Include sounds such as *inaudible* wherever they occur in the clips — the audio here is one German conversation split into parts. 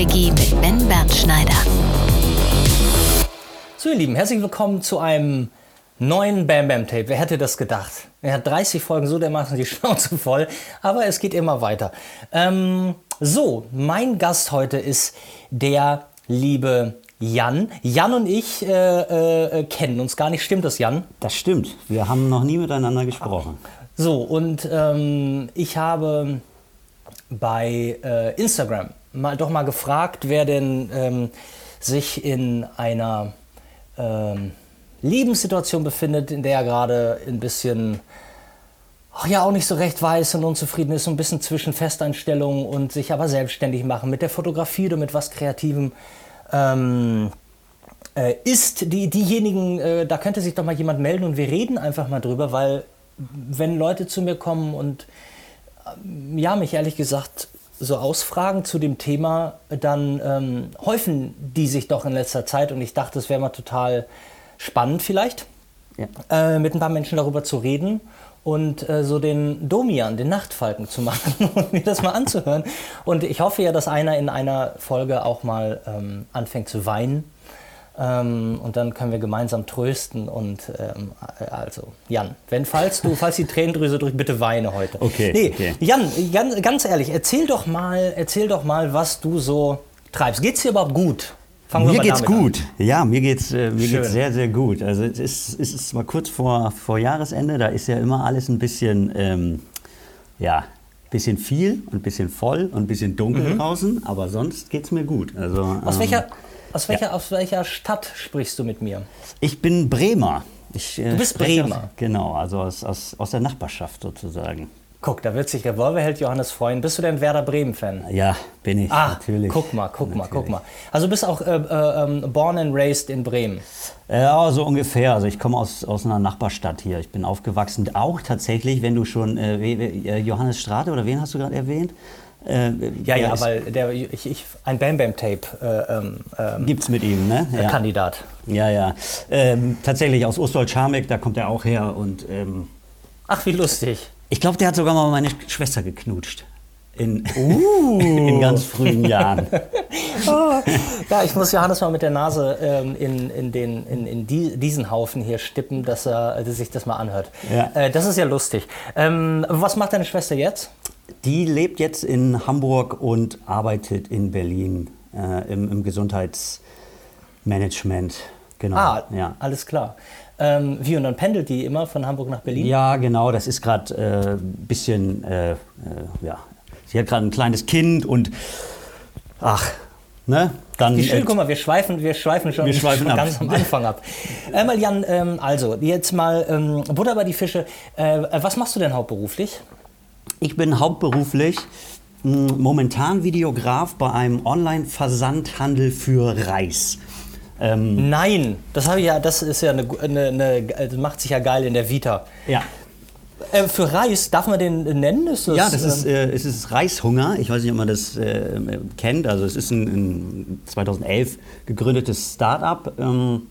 Quickie mit Ben Bernschneider. So, ihr Lieben, herzlich willkommen zu einem neuen Bam Bam Tape. Wer hätte das gedacht? Er hat 30 Folgen so dermaßen die *laughs* Schnauze voll, aber es geht immer weiter. Ähm, so, mein Gast heute ist der liebe Jan. Jan und ich äh, äh, kennen uns gar nicht. Stimmt das, Jan? Das stimmt. Wir haben noch nie miteinander gesprochen. So, und ähm, ich habe bei äh, Instagram mal, doch mal gefragt, wer denn ähm, sich in einer ähm, Lebenssituation befindet, in der er gerade ein bisschen ach ja auch nicht so recht weiß und unzufrieden ist, ein bisschen zwischen Festeinstellungen und sich aber selbstständig machen mit der Fotografie oder mit was Kreativem. Ähm, äh, ist die, diejenigen, äh, da könnte sich doch mal jemand melden und wir reden einfach mal drüber, weil wenn Leute zu mir kommen und äh, ja, mich ehrlich gesagt so ausfragen zu dem Thema, dann ähm, häufen die sich doch in letzter Zeit und ich dachte, es wäre mal total spannend vielleicht, ja. äh, mit ein paar Menschen darüber zu reden und äh, so den Domian, den Nachtfalken zu machen *laughs* und mir das mal anzuhören. Und ich hoffe ja, dass einer in einer Folge auch mal ähm, anfängt zu weinen. Ähm, und dann können wir gemeinsam trösten und ähm, also Jan, wenn falls du, falls die Tränendrüse drückt, bitte weine heute. Okay. Nee, okay. Jan, ganz, ganz ehrlich, erzähl doch mal, erzähl doch mal, was du so treibst. Geht's dir überhaupt gut? Fangen mir geht's gut. An. Ja, mir geht's äh, mir geht's sehr sehr gut. Also es ist, es ist mal kurz vor, vor Jahresende. Da ist ja immer alles ein bisschen ähm, ja bisschen viel und ein bisschen voll und ein bisschen dunkel mhm. draußen. Aber sonst geht's mir gut. Also aus ähm, welcher aus welcher, ja. aus welcher Stadt sprichst du mit mir? Ich bin Bremer. Ich, äh, du bist Bremer? Aus, genau, also aus, aus, aus der Nachbarschaft sozusagen. Guck, da wird sich der Revolverheld Johannes freuen. Bist du denn Werder Bremen-Fan? Ja, bin ich, ah, natürlich. Guck mal, guck natürlich. mal, guck mal. Also du bist auch äh, äh, born and raised in Bremen? Ja, so ungefähr. Also ich komme aus, aus einer Nachbarstadt hier. Ich bin aufgewachsen, auch tatsächlich, wenn du schon äh, äh Johannes Strate oder wen hast du gerade erwähnt? Äh, ja, ja, weil der, ich, ich, ein Bam Bam Tape äh, ähm, ähm gibt's mit ihm, ne? Ja. Kandidat. Ja, ja. Ähm, tatsächlich aus Ostwald-Scharmbeck, da kommt er auch her und. Ähm, Ach, wie lustig. Ich glaube, der hat sogar mal meine Schwester geknutscht. In, uh. *laughs* in ganz frühen Jahren. *laughs* oh. Ja, ich muss Johannes mal mit der Nase ähm, in, in, den, in, in die, diesen Haufen hier stippen, dass er dass sich das mal anhört. Ja. Äh, das ist ja lustig. Ähm, was macht deine Schwester jetzt? Die lebt jetzt in Hamburg und arbeitet in Berlin äh, im, im Gesundheitsmanagement. Genau. Ah, ja. alles klar. Ähm, wie und dann pendelt die immer von Hamburg nach Berlin? Ja, genau. Das ist gerade ein äh, bisschen, äh, äh, ja. Sie hat gerade ein kleines Kind und ach, ne? Dann, Wie schön, äh, guck mal, wir schweifen, wir schweifen schon, wir schweifen schon *laughs* ganz am Anfang ab. Einmal Jan, ähm, also jetzt mal ähm, Butter bei die Fische. Äh, was machst du denn hauptberuflich? Ich bin hauptberuflich hm, momentan Videograf bei einem Online-Versandhandel für Reis. Ähm Nein, das habe ich ja, das ist ja eine, eine, eine, das macht sich ja geil in der Vita. Ja. Äh, für Reis, darf man den nennen? Ist das, ja, das ist, ähm, äh, es ist Reishunger. Ich weiß nicht, ob man das äh, kennt. Also es ist ein, ein 2011 gegründetes Start-up. Ähm,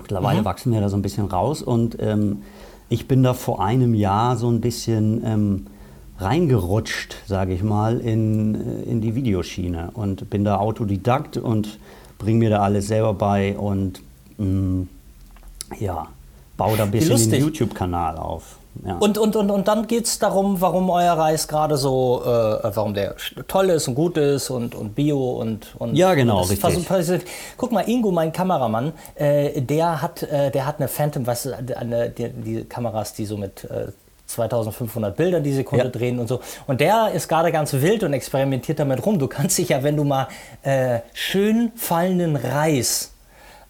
mittlerweile mhm. wachsen wir da so ein bisschen raus. Und ähm, ich bin da vor einem Jahr so ein bisschen ähm, reingerutscht, sage ich mal, in, in die Videoschiene und bin da Autodidakt und bringe mir da alles selber bei und mh, mm, ja, baue da ein bisschen den YouTube-Kanal auf. Ja. Und, und, und, und dann geht es darum, warum euer Reis gerade so, äh, warum der toll ist und gut ist und, und Bio und, und Ja, genau, richtig. Guck mal, Ingo, mein Kameramann, äh, der, hat, äh, der hat eine Phantom, was eine, die, die Kameras, die so mit äh, 2500 Bilder die Sekunde ja. drehen und so. Und der ist gerade ganz wild und experimentiert damit rum. Du kannst dich ja, wenn du mal äh, schön fallenden Reis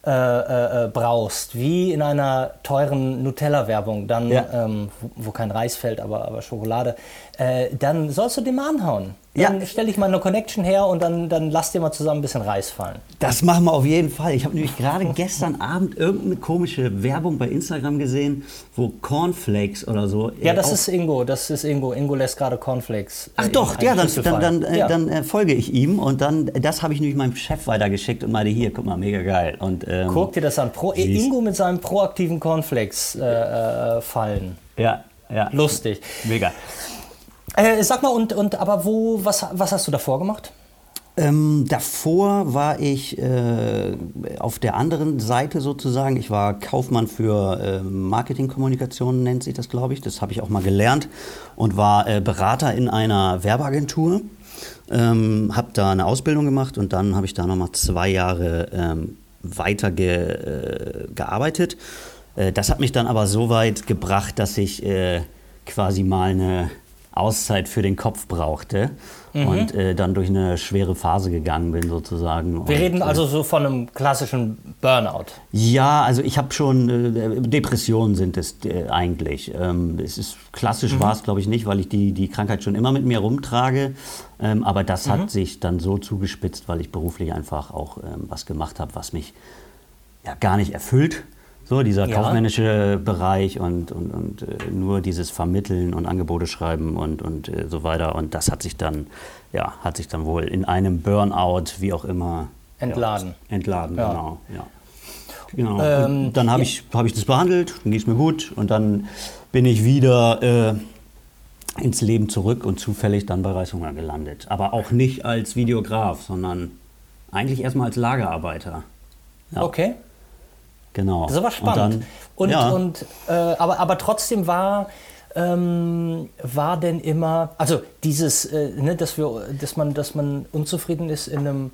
äh, äh, äh, brauchst, wie in einer teuren Nutella-Werbung, dann, ja. ähm, wo, wo, kein Reis fällt, aber, aber Schokolade, äh, dann sollst du den mal anhauen. Dann ja. stelle ich mal eine Connection her und dann, dann lass dir mal zusammen ein bisschen Reis fallen. Das machen wir auf jeden Fall. Ich habe nämlich gerade gestern Abend irgendeine komische Werbung bei Instagram gesehen, wo Cornflakes oder so. Ja, das ist Ingo. Das ist Ingo. Ingo lässt gerade Cornflakes. Ach doch, ja, dann, dann, dann, äh, ja. dann äh, folge ich ihm und dann, das habe ich nämlich meinem Chef weitergeschickt und meinte, hier, guck mal, mega geil. Und, ähm, Guck dir das an. Pro, Ingo mit seinem proaktiven Cornflakes äh, äh, fallen. Ja, ja. Lustig. Mega. Äh, sag mal, und, und aber wo, was, was hast du davor gemacht? Ähm, davor war ich äh, auf der anderen Seite sozusagen. Ich war Kaufmann für äh, Marketingkommunikation, nennt sich das, glaube ich. Das habe ich auch mal gelernt und war äh, Berater in einer Werbeagentur. Ähm, habe da eine Ausbildung gemacht und dann habe ich da nochmal zwei Jahre ähm, weiter ge, äh, gearbeitet. Äh, das hat mich dann aber so weit gebracht, dass ich äh, quasi mal eine Auszeit für den Kopf brauchte mhm. und äh, dann durch eine schwere Phase gegangen bin sozusagen. Wir und, reden äh, also so von einem klassischen Burnout. Ja, also ich habe schon, äh, Depressionen sind es äh, eigentlich. Ähm, es ist klassisch mhm. war es glaube ich nicht, weil ich die, die Krankheit schon immer mit mir rumtrage. Ähm, aber das mhm. hat sich dann so zugespitzt, weil ich beruflich einfach auch ähm, was gemacht habe, was mich ja gar nicht erfüllt. So, dieser ja. kaufmännische Bereich und, und, und äh, nur dieses Vermitteln und Angebote schreiben und, und äh, so weiter. Und das hat sich dann, ja, hat sich dann wohl in einem Burnout, wie auch immer, entladen. Ja, entladen, ja. genau. Ja. Genau. Ähm, dann habe ich, hab ich das behandelt, dann ging es mir gut und dann bin ich wieder äh, ins Leben zurück und zufällig dann bei Reishunger gelandet. Aber auch nicht als Videograf, sondern eigentlich erstmal als Lagerarbeiter. Okay. Genau. Das ist aber spannend. Und, dann, und, ja. und äh, aber, aber trotzdem war, ähm, war denn immer, also dieses, äh, ne, dass, wir, dass, man, dass man unzufrieden ist in einem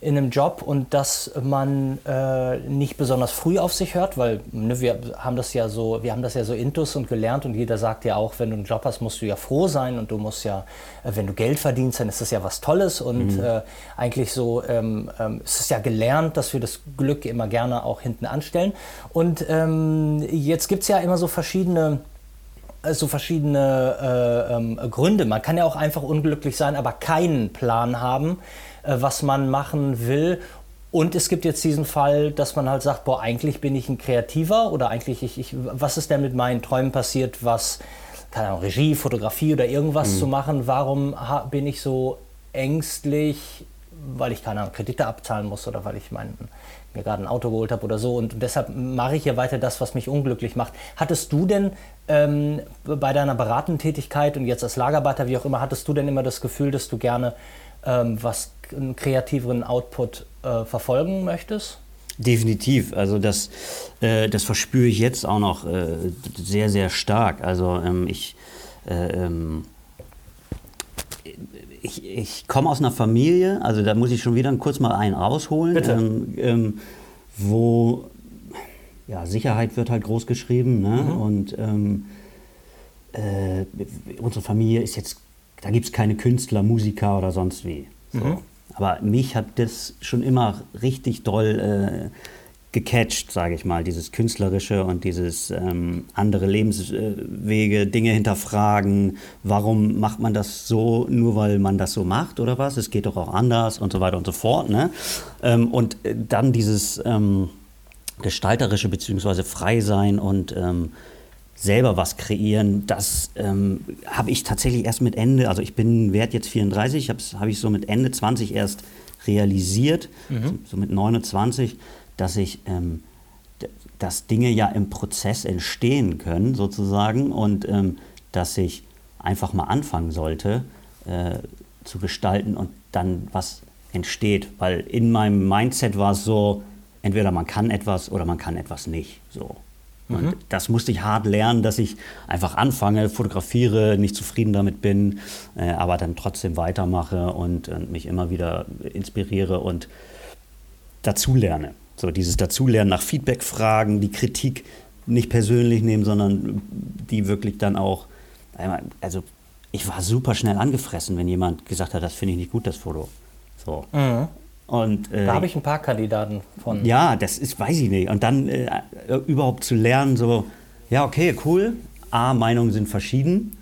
in einem Job und dass man äh, nicht besonders früh auf sich hört, weil ne, wir haben das ja so, wir haben das ja so intus und gelernt und jeder sagt ja auch, wenn du einen Job hast, musst du ja froh sein und du musst ja, äh, wenn du Geld verdienst, dann ist das ja was Tolles und mhm. äh, eigentlich so ähm, ähm, ist es ja gelernt, dass wir das Glück immer gerne auch hinten anstellen und ähm, jetzt gibt es ja immer so verschiedene äh, so verschiedene äh, ähm, Gründe. Man kann ja auch einfach unglücklich sein, aber keinen Plan haben was man machen will. Und es gibt jetzt diesen Fall, dass man halt sagt, boah, eigentlich bin ich ein Kreativer oder eigentlich, ich, ich, was ist denn mit meinen Träumen passiert, was, keine Ahnung, Regie, Fotografie oder irgendwas mhm. zu machen? Warum bin ich so ängstlich, weil ich keine Ahnung, Kredite abzahlen muss oder weil ich mein, mir gerade ein Auto geholt habe oder so. Und deshalb mache ich ja weiter das, was mich unglücklich macht. Hattest du denn ähm, bei deiner beratenden Tätigkeit und jetzt als Lagerarbeiter, wie auch immer, hattest du denn immer das Gefühl, dass du gerne ähm, was einen kreativeren Output äh, verfolgen möchtest? Definitiv. Also das, äh, das verspüre ich jetzt auch noch äh, sehr, sehr stark. Also ähm, ich, äh, ähm, ich, ich komme aus einer Familie, also da muss ich schon wieder kurz mal einen rausholen, ähm, ähm, wo ja, Sicherheit wird halt groß geschrieben ne? Mhm. und ähm, äh, unsere Familie ist jetzt, da gibt es keine Künstler, Musiker oder sonst wie. So. Mhm. Aber mich hat das schon immer richtig doll äh, gecatcht, sage ich mal, dieses Künstlerische und dieses ähm, andere Lebenswege, Dinge hinterfragen. Warum macht man das so, nur weil man das so macht oder was? Es geht doch auch anders und so weiter und so fort. Ne? Ähm, und äh, dann dieses ähm, gestalterische beziehungsweise frei sein und ähm, selber was kreieren, das ähm, habe ich tatsächlich erst mit Ende, also ich bin wert jetzt 34, habe hab ich so mit Ende 20 erst realisiert, mhm. so, so, mit 29, dass ich, ähm, dass Dinge ja im Prozess entstehen können sozusagen und ähm, dass ich einfach mal anfangen sollte äh, zu gestalten und dann was entsteht, weil in meinem Mindset war es so, entweder man kann etwas oder man kann etwas nicht, so. Und mhm. das musste ich hart lernen, dass ich einfach anfange, fotografiere, nicht zufrieden damit bin, äh, aber dann trotzdem weitermache und, und, mich immer wieder inspiriere und dazulerne. So dieses Dazulernen nach Feedback fragen, die Kritik nicht persönlich nehmen, sondern die wirklich dann auch, also ich war super schnell angefressen, wenn jemand gesagt hat, das finde ich nicht gut, das Foto. So. Mhm. Und, äh, da habe ich ein paar Kandidaten von. Ja, das ist, weiß ich nicht. Und dann äh, überhaupt zu lernen, so, ja, okay, cool. A, Meinungen sind verschieden.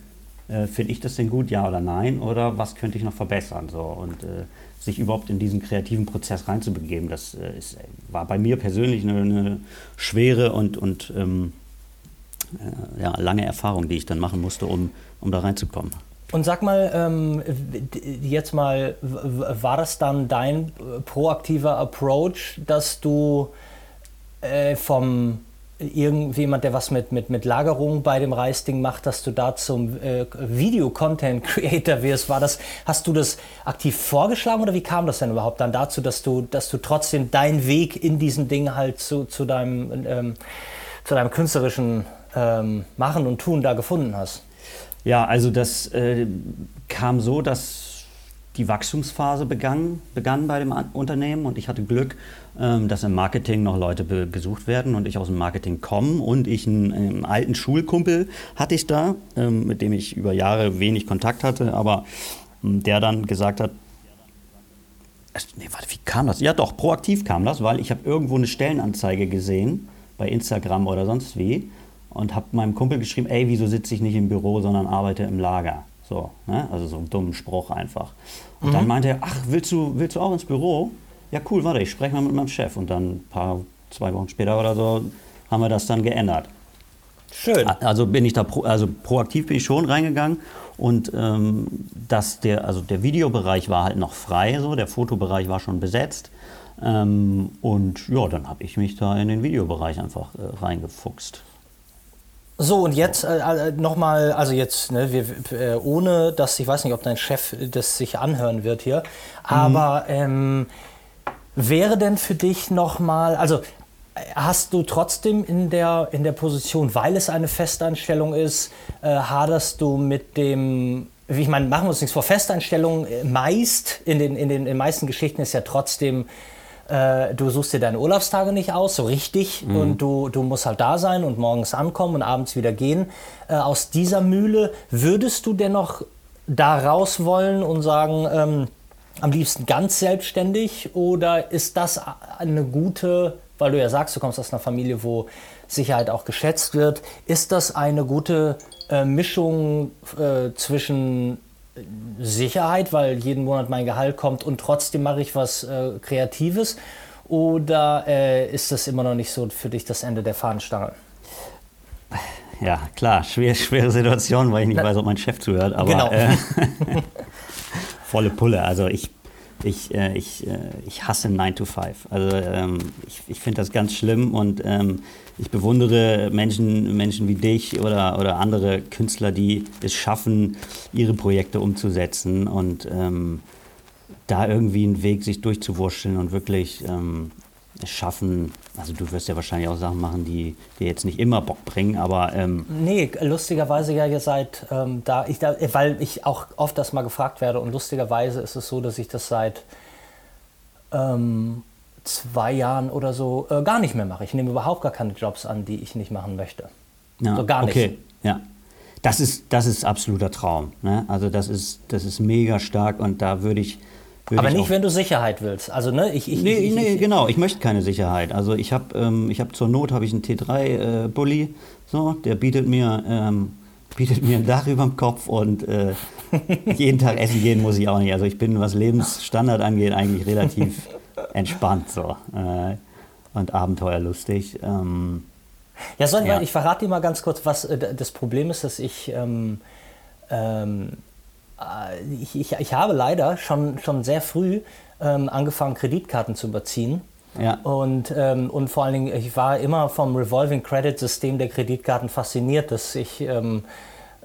Äh, Finde ich das denn gut, ja oder nein? Oder was könnte ich noch verbessern? So, und äh, sich überhaupt in diesen kreativen Prozess reinzubegeben, das äh, ist, war bei mir persönlich eine, eine schwere und, und ähm, äh, ja, lange Erfahrung, die ich dann machen musste, um, um da reinzukommen. Und sag mal, ähm, jetzt mal, war das dann dein proaktiver Approach, dass du äh, vom irgendjemand, der was mit, mit, mit Lagerung bei dem Reisding macht, dass du da zum äh, Video-Content-Creator wirst. War das, hast du das aktiv vorgeschlagen oder wie kam das denn überhaupt dann dazu, dass du, dass du trotzdem deinen Weg in diesem Ding halt zu, zu, deinem, ähm, zu deinem künstlerischen ähm, Machen und Tun da gefunden hast? Ja, also das äh, kam so, dass die Wachstumsphase begann, begann bei dem Unternehmen und ich hatte Glück, ähm, dass im Marketing noch Leute gesucht werden und ich aus dem Marketing komme und ich einen, einen alten Schulkumpel hatte ich da, ähm, mit dem ich über Jahre wenig Kontakt hatte, aber ähm, der dann gesagt hat, nee, warte, wie kam das? Ja doch, proaktiv kam das, weil ich habe irgendwo eine Stellenanzeige gesehen bei Instagram oder sonst wie und habe meinem Kumpel geschrieben, ey, wieso sitze ich nicht im Büro, sondern arbeite im Lager? So, ne? also so einen dummen Spruch einfach. Und mhm. dann meinte er, ach, willst du, willst du auch ins Büro? Ja, cool, warte, ich spreche mal mit meinem Chef. Und dann ein paar, zwei Wochen später oder so, haben wir das dann geändert. Schön. Also bin ich da, pro, also proaktiv bin ich schon reingegangen und ähm, dass der, also der Videobereich war halt noch frei, so der Fotobereich war schon besetzt. Ähm, und ja, dann habe ich mich da in den Videobereich einfach äh, reingefuchst. So, und jetzt äh, äh nochmal, also jetzt, ne, wir, äh, ohne dass, ich weiß nicht, ob dein Chef das sich anhören wird hier, aber mhm. ähm, wäre denn für dich nochmal, also hast du trotzdem in der, in der Position, weil es eine Festanstellung ist, äh, haderst du mit dem, ich meine, machen wir uns nichts vor, Festanstellung äh, meist, in den, in den, in den meisten Geschichten ist ja trotzdem äh, du suchst dir deine Urlaubstage nicht aus, so richtig, mhm. und du, du musst halt da sein und morgens ankommen und abends wieder gehen. Äh, aus dieser Mühle würdest du dennoch da raus wollen und sagen, ähm, am liebsten ganz selbstständig oder ist das eine gute, weil du ja sagst, du kommst aus einer Familie, wo Sicherheit auch geschätzt wird, ist das eine gute äh, Mischung äh, zwischen Sicherheit, weil jeden Monat mein Gehalt kommt und trotzdem mache ich was äh, Kreatives? Oder äh, ist das immer noch nicht so für dich das Ende der Fahnenstange? Ja, klar, schwer, schwere Situation, weil ich nicht Na, weiß, ob mein Chef zuhört. Aber genau. äh, *laughs* volle Pulle. Also ich, ich, äh, ich, äh, ich hasse 9 to 5. Also ähm, ich, ich finde das ganz schlimm und ähm, ich bewundere Menschen, Menschen wie dich oder, oder andere Künstler, die es schaffen, ihre Projekte umzusetzen und ähm, da irgendwie einen Weg sich durchzuwurschteln und wirklich ähm, es schaffen. Also du wirst ja wahrscheinlich auch Sachen machen, die dir jetzt nicht immer Bock bringen, aber ähm nee, lustigerweise ja seit ähm, da ich da, weil ich auch oft das mal gefragt werde und lustigerweise ist es so, dass ich das seit ähm, zwei Jahren oder so äh, gar nicht mehr mache. Ich nehme überhaupt gar keine Jobs an, die ich nicht machen möchte. Ja, so gar nicht. Okay, ja. Das ist, das ist absoluter Traum. Ne? Also das ist, das ist mega stark und da würde ich. Würd Aber ich nicht, wenn du Sicherheit willst. Also ne, ich, ich, nee, ich, nee, ich, genau. Ich möchte keine Sicherheit. Also ich habe, ähm, ich zur Not habe ich einen T3 äh, Bulli. So, der bietet mir, ähm, bietet mir ein Dach *laughs* über dem Kopf und äh, jeden Tag essen gehen muss ich auch nicht. Also ich bin, was Lebensstandard angeht, eigentlich relativ entspannt so äh, und abenteuerlustig. Ähm, ja, soll, ja. ich verrate dir mal ganz kurz, was äh, das Problem ist, dass ich, ähm, ähm, äh, ich, ich, ich, habe leider schon, schon sehr früh ähm, angefangen, Kreditkarten zu überziehen. Ja. Und, ähm, und vor allen Dingen, ich war immer vom Revolving Credit System der Kreditkarten fasziniert, dass ich ähm,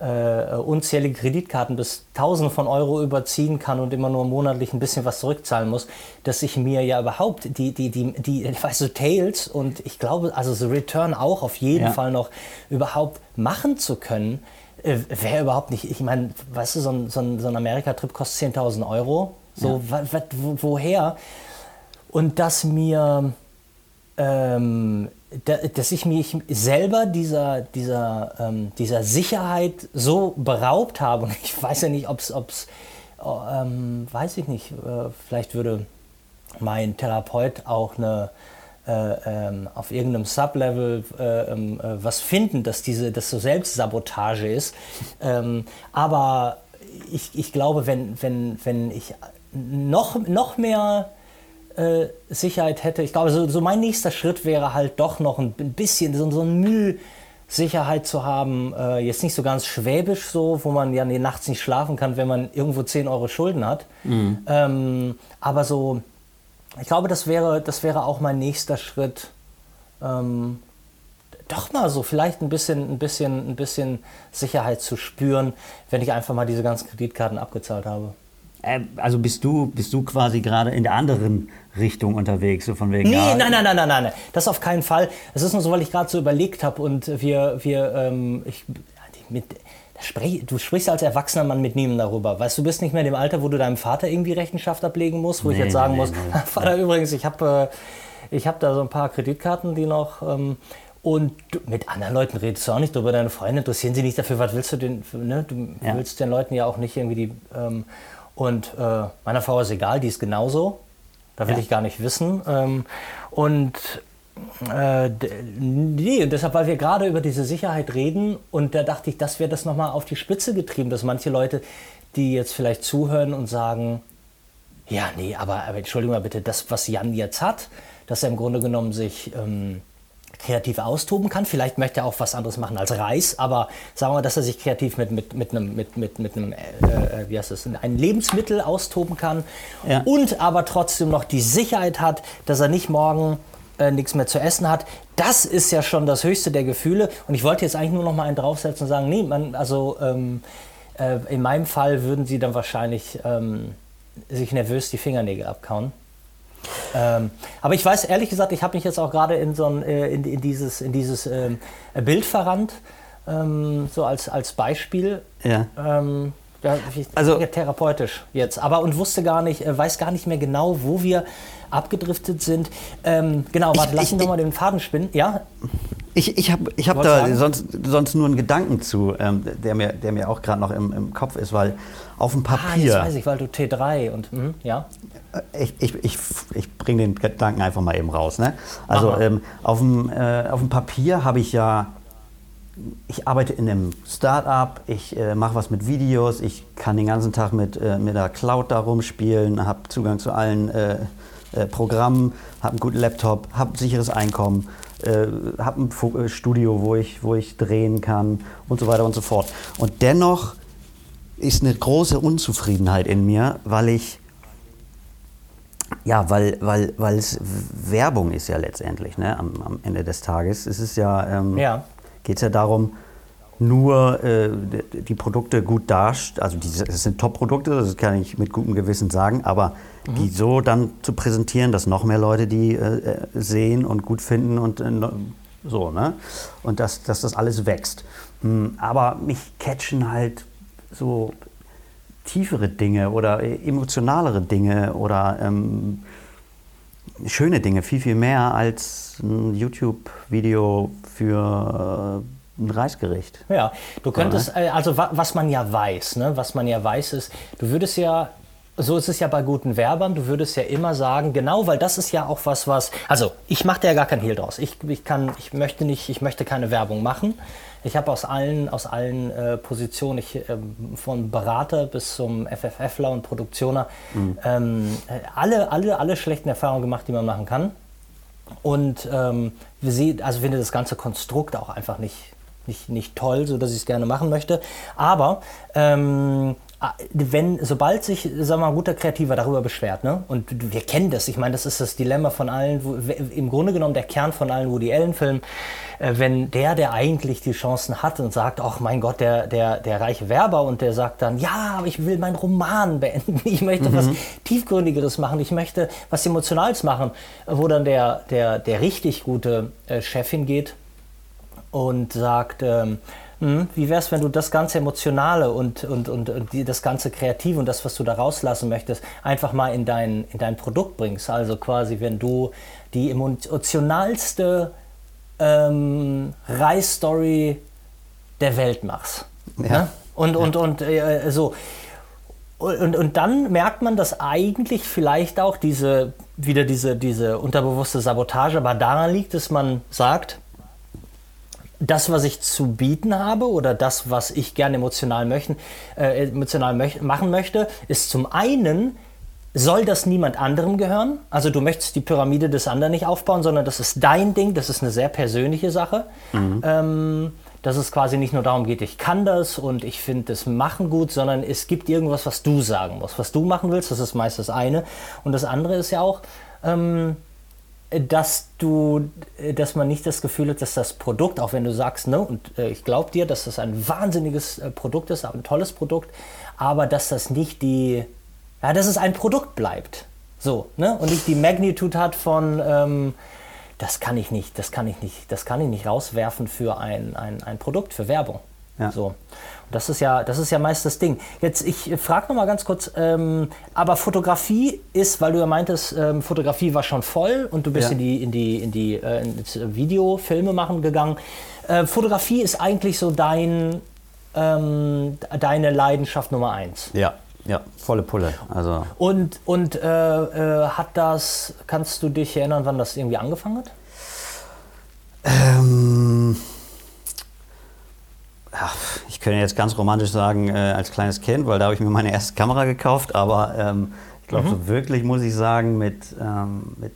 äh, unzählige Kreditkarten bis Tausende von Euro überziehen kann und immer nur monatlich ein bisschen was zurückzahlen muss, dass ich mir ja überhaupt die, die, die, die ich weiß so Tails und ich glaube, also so Return auch auf jeden ja. Fall noch überhaupt machen zu können, äh, wäre überhaupt nicht, ich meine, weißt du, so ein, so ein, so ein Amerika-Trip kostet 10.000 Euro, so ja. wo, woher? Und dass mir ähm, dass ich mich selber dieser, dieser, ähm, dieser Sicherheit so beraubt habe. Und *laughs* ich weiß ja nicht, ob es, oh, ähm, weiß ich nicht, äh, vielleicht würde mein Therapeut auch eine, äh, ähm, auf irgendeinem Sublevel äh, ähm, äh, was finden, dass diese, das so Selbstsabotage ist. Ähm, aber ich, ich glaube, wenn, wenn, wenn ich noch, noch mehr äh, Sicherheit hätte. Ich glaube, so, so, mein nächster Schritt wäre halt doch noch ein, bisschen so, so ein Mühe. Sicherheit zu haben, äh, jetzt nicht so ganz schwäbisch so, wo man ja nachts nicht schlafen kann, wenn man irgendwo 10 Euro Schulden hat. Mhm. Ähm, aber so, ich glaube, das wäre, das wäre auch mein nächster Schritt, ähm, doch mal so vielleicht ein bisschen, ein bisschen, ein bisschen Sicherheit zu spüren, wenn ich einfach mal diese ganzen Kreditkarten abgezahlt habe. Äh, also bist du, bist du quasi gerade in der anderen Richtung unterwegs, so von wegen. Nee, ja, nein, nein, nein, nein, nein, das auf keinen Fall. Es ist nur so, weil ich gerade so überlegt habe und wir, wir, ähm, ich, mit, du sprichst als erwachsener Mann mit niemandem darüber. Weißt du, bist nicht mehr in dem Alter, wo du deinem Vater irgendwie Rechenschaft ablegen musst, wo nee, ich jetzt sagen nee, muss, nee, *laughs* Vater, übrigens, ich habe äh, hab da so ein paar Kreditkarten, die noch. Ähm, und du, mit anderen Leuten redest du auch nicht darüber. Deine Freunde interessieren sich nicht dafür, was willst du denn? Ne? Du ja. willst den Leuten ja auch nicht irgendwie die. Ähm, und äh, meiner Frau ist egal, die ist genauso. Da will ja. ich gar nicht wissen. Ähm, und äh, nee, und deshalb, weil wir gerade über diese Sicherheit reden und da dachte ich, das wäre das nochmal auf die Spitze getrieben, dass manche Leute, die jetzt vielleicht zuhören und sagen, ja, nee, aber, aber Entschuldigung mal bitte, das, was Jan jetzt hat, dass er im Grunde genommen sich ähm, kreativ austoben kann. Vielleicht möchte er auch was anderes machen als Reis, aber sagen wir, dass er sich kreativ mit, mit, mit einem, mit, mit, mit einem äh, äh wie heißt das, ein Lebensmittel austoben kann ja. und aber trotzdem noch die Sicherheit hat, dass er nicht morgen äh, nichts mehr zu essen hat. Das ist ja schon das höchste der Gefühle. Und ich wollte jetzt eigentlich nur noch mal einen draufsetzen und sagen, nee, man, also ähm, äh, in meinem Fall würden sie dann wahrscheinlich ähm, sich nervös die Fingernägel abkauen. Ähm, aber ich weiß ehrlich gesagt, ich habe mich jetzt auch gerade in, so ein, äh, in, in, dieses, in dieses ähm, Bild verrannt, ähm, so als, als Beispiel. Ja. Ähm, ja, also therapeutisch jetzt, aber und wusste gar nicht, äh, weiß gar nicht mehr genau, wo wir abgedriftet sind. Ähm, genau, warte, lass uns doch mal den Faden spinnen. Ja? Ich, ich habe ich hab da sonst, sonst nur einen Gedanken zu, ähm, der, mir, der mir auch gerade noch im, im Kopf ist, weil auf dem Papier. Ah, jetzt weiß ich, weil du T3 und mh, ja. Äh, ich, ich, ich, ich bringe den Gedanken einfach mal eben raus. Ne? Also ähm, auf, dem, äh, auf dem Papier habe ich ja ich arbeite in einem Start-up, ich äh, mache was mit Videos, ich kann den ganzen Tag mit, äh, mit der Cloud da rumspielen, habe Zugang zu allen äh, äh, Programm, habe einen guten Laptop, habe ein sicheres Einkommen, äh, habe ein äh, Studio, wo ich, wo ich drehen kann und so weiter und so fort. Und dennoch ist eine große Unzufriedenheit in mir, weil ich ja, weil, weil, weil es Werbung ist ja letztendlich, ne, am, am Ende des Tages. Es ist ja, ähm, ja. geht es ja darum, nur äh, die Produkte gut darstellen, also die, das sind Top-Produkte, das kann ich mit gutem Gewissen sagen, aber mhm. die so dann zu präsentieren, dass noch mehr Leute die äh, äh sehen und gut finden und äh, so, ne? Und dass, dass das alles wächst. Hm, aber mich catchen halt so tiefere Dinge oder äh, emotionalere Dinge oder ähm, schöne Dinge viel, viel mehr als ein YouTube-Video für äh, ein Reisgericht. Ja, du könntest, äh, also was man ja weiß, ne, was man ja weiß ist, du würdest ja so ist es ja bei guten Werbern. Du würdest ja immer sagen, genau, weil das ist ja auch was, was. Also ich mache da ja gar kein Hehl draus. Ich, ich kann, ich möchte nicht, ich möchte keine Werbung machen. Ich habe aus allen, aus allen äh, Positionen, ich, äh, von Berater bis zum FFFler und Produktioner, mhm. ähm, alle, alle, alle schlechten Erfahrungen gemacht, die man machen kann. Und ähm, wir also finde das ganze Konstrukt auch einfach nicht, nicht, nicht toll, so dass ich es gerne machen möchte. Aber ähm, wenn, sobald sich, sagen wir mal, ein guter Kreativer darüber beschwert, ne? und wir kennen das, ich meine, das ist das Dilemma von allen, wo, im Grunde genommen der Kern von allen Woody Allen-Filmen, äh, wenn der, der eigentlich die Chancen hat und sagt, ach mein Gott, der, der, der reiche Werber und der sagt dann, ja, aber ich will meinen Roman beenden, *laughs* ich möchte mhm. was Tiefgründigeres machen, ich möchte was Emotionales machen, wo dann der, der, der richtig gute äh, Chef hingeht und sagt, ähm, hm, wie wäre es, wenn du das ganze Emotionale und, und, und, und die, das ganze Kreative und das, was du da rauslassen möchtest, einfach mal in dein, in dein Produkt bringst? Also quasi, wenn du die emotionalste ähm, Reisstory der Welt machst. Ja. Ne? Und, und, ja. und äh, so. Und, und dann merkt man, dass eigentlich vielleicht auch diese, wieder diese, diese unterbewusste Sabotage aber daran liegt, dass man sagt, das, was ich zu bieten habe oder das, was ich gerne emotional, möchten, äh, emotional möch machen möchte, ist zum einen, soll das niemand anderem gehören? Also du möchtest die Pyramide des anderen nicht aufbauen, sondern das ist dein Ding, das ist eine sehr persönliche Sache. Mhm. Ähm, dass es quasi nicht nur darum geht, ich kann das und ich finde das Machen gut, sondern es gibt irgendwas, was du sagen musst. Was du machen willst, das ist meist das eine. Und das andere ist ja auch, ähm, dass du, dass man nicht das Gefühl hat, dass das Produkt, auch wenn du sagst, ne, und äh, ich glaube dir, dass das ein wahnsinniges äh, Produkt ist, ein tolles Produkt, aber dass das nicht die, ja, dass es ein Produkt bleibt. So, ne? Und nicht die Magnitude hat von, ähm, das kann ich nicht, das kann ich nicht, das kann ich nicht rauswerfen für ein, ein, ein Produkt, für Werbung. Ja. So. Und das ist ja, das ist ja meist das Ding. Jetzt, ich frage noch mal ganz kurz, ähm, aber Fotografie ist, weil du ja meintest, ähm, Fotografie war schon voll und du bist ja. in die, in die, in die äh, ins Video, Filme machen gegangen. Äh, Fotografie ist eigentlich so dein, ähm, deine Leidenschaft Nummer eins. Ja. Ja, volle Pulle. Also. Und, und äh, äh hat das, kannst du dich erinnern, wann das irgendwie angefangen hat? Ähm, ja, ich könnte jetzt ganz romantisch sagen, äh, als kleines Kind, weil da habe ich mir meine erste Kamera gekauft, aber ähm, ich glaube, mhm. so wirklich muss ich sagen, mit, ähm, mit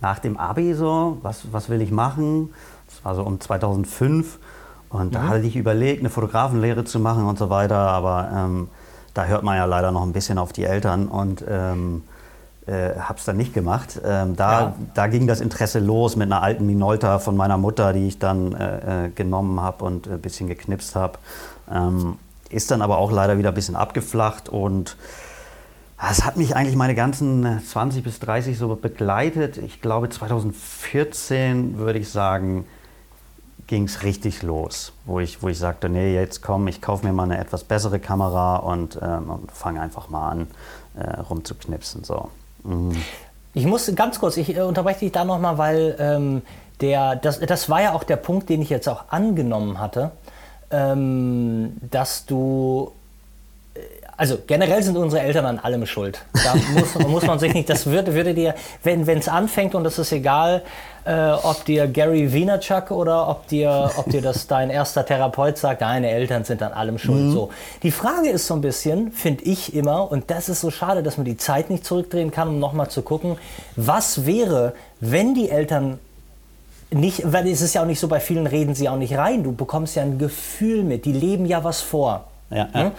nach dem Abi so, was, was will ich machen? Das war so um 2005 und mhm. da hatte ich überlegt, eine Fotografenlehre zu machen und so weiter, aber ähm, da hört man ja leider noch ein bisschen auf die Eltern und ähm, äh, habe es dann nicht gemacht. Ähm, da, ja. da ging das Interesse los mit einer alten Minolta von meiner Mutter, die ich dann äh, äh genommen habe und ein bisschen geknipst habe. Ähm, ist dann aber auch leider wieder ein bisschen abgeflacht und es hat mich eigentlich meine ganzen 20 bis 30 so begleitet. Ich glaube 2014 würde ich sagen, ging es richtig los, wo ich, wo ich sagte, nee, jetzt komm, ich kaufe mir mal eine etwas bessere Kamera und, ähm, und fange einfach mal an, äh, rumzuknipsen. So. Mhm. Ich muss ganz kurz, ich äh, unterbreche dich da nochmal, weil ähm, der, das, das war ja auch der Punkt, den ich jetzt auch angenommen hatte, ähm, dass du also generell sind unsere Eltern an allem schuld. Da *laughs* muss, muss man sich nicht, das würde, würde dir, wenn es anfängt und es ist egal, äh, ob dir Gary Vaynerchuk oder ob dir, ob dir das *laughs* dein erster Therapeut sagt, deine Eltern sind an allem schuld. Mhm. So. Die Frage ist so ein bisschen, finde ich immer, und das ist so schade, dass man die Zeit nicht zurückdrehen kann, um nochmal zu gucken, was wäre, wenn die Eltern nicht, weil es ist ja auch nicht so, bei vielen reden sie auch nicht rein, du bekommst ja ein Gefühl mit, die leben ja was vor. Ja, ja. Hm?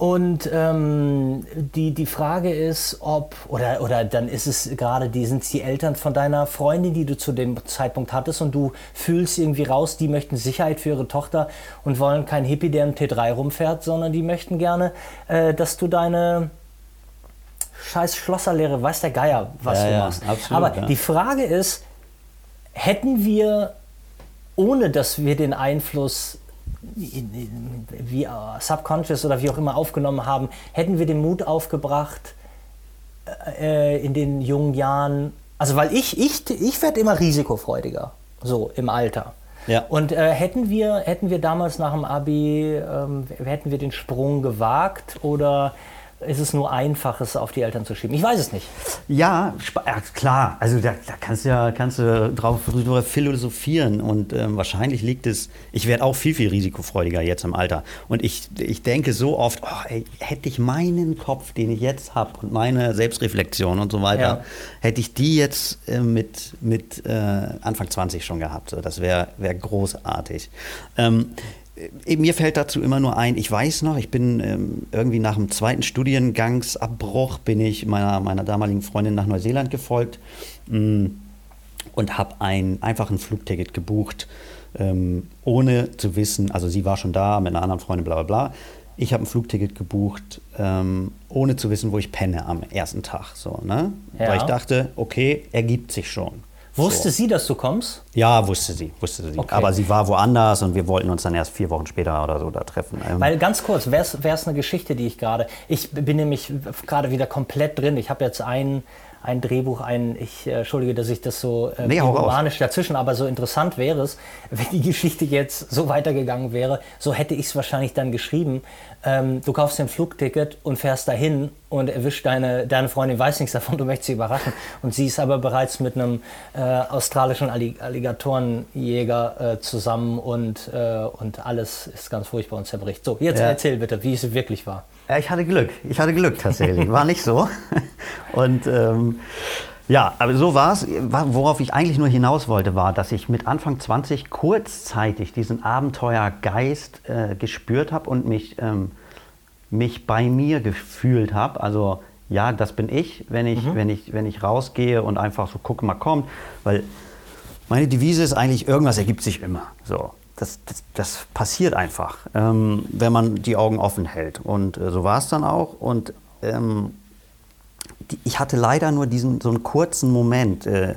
Und ähm, die, die Frage ist, ob, oder, oder dann ist es gerade, die sind die Eltern von deiner Freundin, die du zu dem Zeitpunkt hattest und du fühlst irgendwie raus, die möchten Sicherheit für ihre Tochter und wollen kein Hippie, der im T3 rumfährt, sondern die möchten gerne, äh, dass du deine scheiß Schlosserlehre, weiß der Geier, was ja, du machst. Ja, absolut, Aber ja. die Frage ist, hätten wir, ohne dass wir den Einfluss wie äh, subconscious oder wie auch immer aufgenommen haben, hätten wir den Mut aufgebracht, äh, in den jungen Jahren, also weil ich, ich, ich werde immer risikofreudiger, so im Alter. Ja. Und äh, hätten, wir, hätten wir damals nach dem Abi, ähm, hätten wir den Sprung gewagt oder ist es nur einfach, es auf die Eltern zu schieben? Ich weiß es nicht. Ja, klar. Also da, da, kannst du ja kannst du drauf philosophieren und ähm, wahrscheinlich liegt es. Ich werde auch viel viel risikofreudiger jetzt im Alter und ich, ich denke so oft, oh, ey, hätte ich meinen Kopf, den ich jetzt habe und meine Selbstreflexion und so weiter, ja. hätte ich die jetzt äh, mit mit äh, Anfang 20 schon gehabt. Das wäre wär großartig. Ähm, äh, mir fällt dazu immer nur ein, ich weiß noch, ich bin ähm, irgendwie nach dem zweiten Studiengangsabbruch, bin ich meiner, meiner damaligen Freundin nach Neuseeland gefolgt mh, mm, und habe ein, einfach ein Flugticket gebucht, ähm, ohne zu wissen, also sie war schon da mit einer anderen Freundin, bla bla bla. Ich habe ein Flugticket gebucht, ähm, ohne zu wissen, wo ich penne am ersten Tag. So, ne? Ja. Weil ich dachte, okay, ergibt sich schon. Wusste so. sie, dass du kommst? Ja, wusste sie, wusste sie. Okay. Aber sie war woanders und wir wollten uns dann erst vier Wochen später oder so da treffen. Ähm, Weil ganz kurz, wäre es eine Geschichte, die ich gerade, ich bin nämlich gerade wieder komplett drin. Ich habe jetzt einen ein Drehbuch, ein, ich äh, entschuldige, dass ich das so äh, nee, romanisch dazwischen, aber so interessant wäre es, wenn die Geschichte jetzt so weitergegangen wäre, so hätte ich es wahrscheinlich dann geschrieben. Ähm, du kaufst dir ein Flugticket und fährst dahin und erwischt deine, deine Freundin, weiß nichts davon, du möchtest sie überraschen. Und sie ist aber bereits mit einem äh, australischen Alligatorenjäger äh, zusammen und, äh, und alles ist ganz furchtbar und zerbricht. So, jetzt ja. erzähl bitte, wie es wirklich war. Ja, ich hatte Glück. Ich hatte Glück tatsächlich. War nicht so. *laughs* Und ähm, ja, aber so war es. Worauf ich eigentlich nur hinaus wollte, war, dass ich mit Anfang 20 kurzzeitig diesen Abenteuergeist äh, gespürt habe und mich, ähm, mich bei mir gefühlt habe. Also ja, das bin ich, wenn ich, mhm. wenn ich, wenn ich rausgehe und einfach so gucke, mal kommt. Weil meine Devise ist eigentlich, irgendwas ergibt sich immer. So. Das, das, das passiert einfach, ähm, wenn man die Augen offen hält. Und äh, so war es dann auch. Und ähm, die, ich hatte leider nur diesen so einen kurzen Moment. Äh,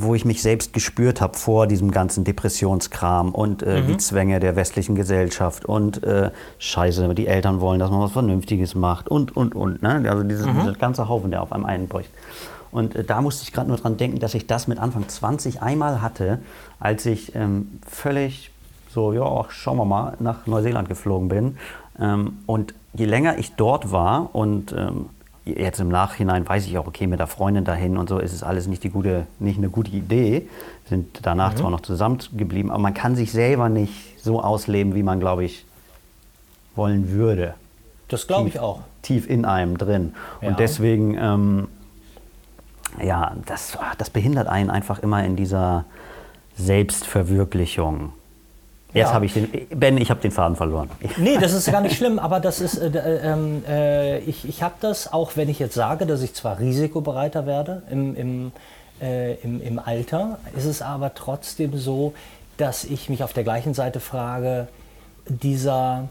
wo ich mich selbst gespürt habe vor diesem ganzen Depressionskram und äh, mhm. die Zwänge der westlichen Gesellschaft und äh, Scheiße, die Eltern wollen, dass man was Vernünftiges macht und, und, und. Ne? Also dieses, mhm. dieser ganze Haufen, der auf einem einbricht. Und äh, da musste ich gerade nur dran denken, dass ich das mit Anfang 20 einmal hatte, als ich ähm, völlig so, ja, schauen wir mal, nach Neuseeland geflogen bin. Ähm, und je länger ich dort war und ähm, jetzt im Nachhinein weiß ich auch, okay, mit der Freundin dahin und so ist es alles nicht, die gute, nicht eine gute Idee. Sind danach mhm. zwar noch zusammengeblieben, aber man kann sich selber nicht so ausleben, wie man, glaube ich, wollen würde. Das glaube ich auch. Tief in einem drin. Ja. Und deswegen, ähm, ja, das, das behindert einen einfach immer in dieser Selbstverwirklichung. Jetzt ja. habe ich den, Ben, ich habe den Faden verloren. Nee, das ist *laughs* gar nicht schlimm, aber das ist, äh, äh, äh, ich, ich habe das, auch wenn ich jetzt sage, dass ich zwar risikobereiter werde im, im, äh, im, im Alter, ist es aber trotzdem so, dass ich mich auf der gleichen Seite frage, dieser,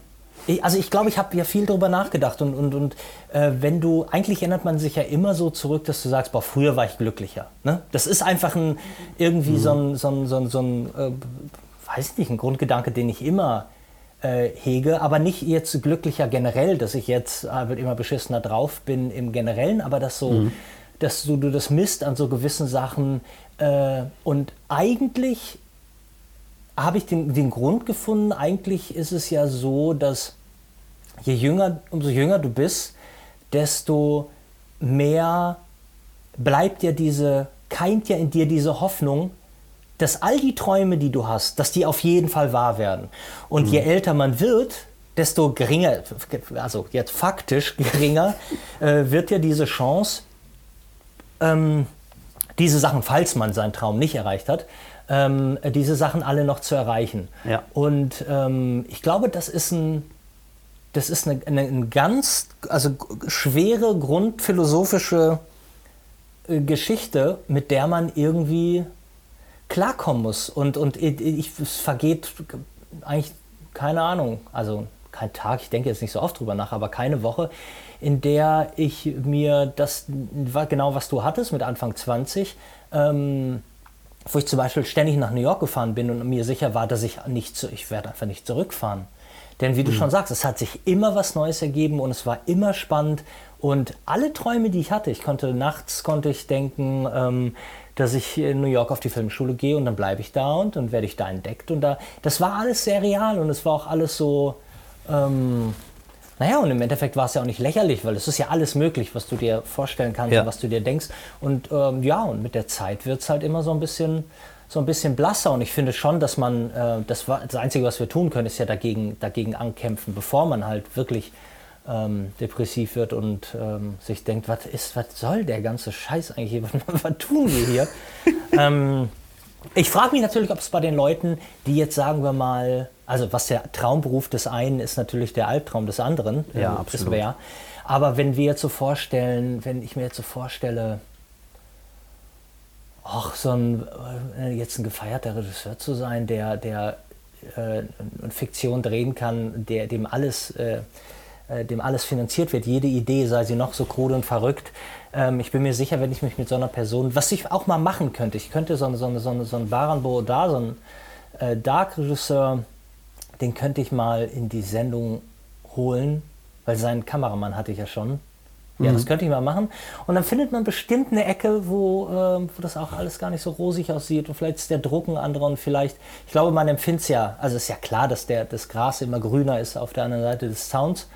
also ich glaube, ich habe ja viel darüber nachgedacht und, und, und äh, wenn du, eigentlich erinnert man sich ja immer so zurück, dass du sagst, boah, früher war ich glücklicher. Ne? Das ist einfach ein, irgendwie mhm. so ein, so ein, so ein, so ein äh, weiß ich nicht, ein Grundgedanke, den ich immer äh, hege, aber nicht jetzt glücklicher generell, dass ich jetzt äh, immer beschissener drauf bin im Generellen, aber dass so, mhm. dass du, du das misst an so gewissen Sachen äh, und eigentlich habe ich den, den Grund gefunden, eigentlich ist es ja so, dass je jünger, umso jünger du bist, desto mehr bleibt ja diese, keimt ja in dir diese Hoffnung, dass all die Träume, die du hast, dass die auf jeden Fall wahr werden. Und mhm. je älter man wird, desto geringer, also jetzt faktisch geringer, *laughs* äh, wird ja diese Chance, ähm, diese Sachen, falls man seinen Traum nicht erreicht hat, ähm, diese Sachen alle noch zu erreichen. Ja. Und ähm, ich glaube, das ist ein, das ist eine, eine, eine ganz, also schwere grundphilosophische äh, Geschichte, mit der man irgendwie klarkommen muss. Und, und ich, es vergeht eigentlich keine Ahnung, also kein Tag, ich denke jetzt nicht so oft drüber nach, aber keine Woche, in der ich mir das, genau was du hattest mit Anfang 20, ähm, wo ich zum Beispiel ständig nach New York gefahren bin und mir sicher war, dass ich nicht, ich werde einfach nicht zurückfahren. Denn wie du mhm. schon sagst, es hat sich immer was Neues ergeben und es war immer spannend und alle Träume, die ich hatte, ich konnte nachts konnte ich denken, ähm, dass ich in New York auf die Filmschule gehe und dann bleibe ich da und dann werde ich da entdeckt. Und da, das war alles sehr real und es war auch alles so, ähm, naja, und im Endeffekt war es ja auch nicht lächerlich, weil es ist ja alles möglich, was du dir vorstellen kannst ja. und was du dir denkst. Und ähm, ja, und mit der Zeit wird es halt immer so ein bisschen so ein bisschen blasser und ich finde schon, dass man, äh, das, das Einzige, was wir tun können, ist ja dagegen, dagegen ankämpfen, bevor man halt wirklich ähm, depressiv wird und ähm, sich denkt, was ist, was soll der ganze Scheiß eigentlich hier? *laughs* Was, tun wir hier? *laughs* ähm, ich frage mich natürlich, ob es bei den Leuten, die jetzt sagen wir mal, also was der Traumberuf des einen ist natürlich der Albtraum des anderen, ja, äh, absolut. Aber wenn wir jetzt so vorstellen, wenn ich mir jetzt so vorstelle, ach, so ein, äh, jetzt ein gefeierter Regisseur zu sein, der, der äh, eine Fiktion drehen kann, der, dem alles äh, äh, dem alles finanziert wird, jede Idee, sei sie noch so krude und verrückt. Ähm, ich bin mir sicher, wenn ich mich mit so einer Person, was ich auch mal machen könnte, ich könnte so, so, so, so einen Baran da, so einen äh, Dark-Regisseur, den könnte ich mal in die Sendung holen, weil seinen Kameramann hatte ich ja schon. Ja, mhm. das könnte ich mal machen. Und dann findet man bestimmt eine Ecke, wo, äh, wo das auch alles gar nicht so rosig aussieht. Und vielleicht ist der Druck ein anderer und vielleicht, ich glaube, man empfindet es ja, also es ist ja klar, dass der, das Gras immer grüner ist auf der anderen Seite des Sounds.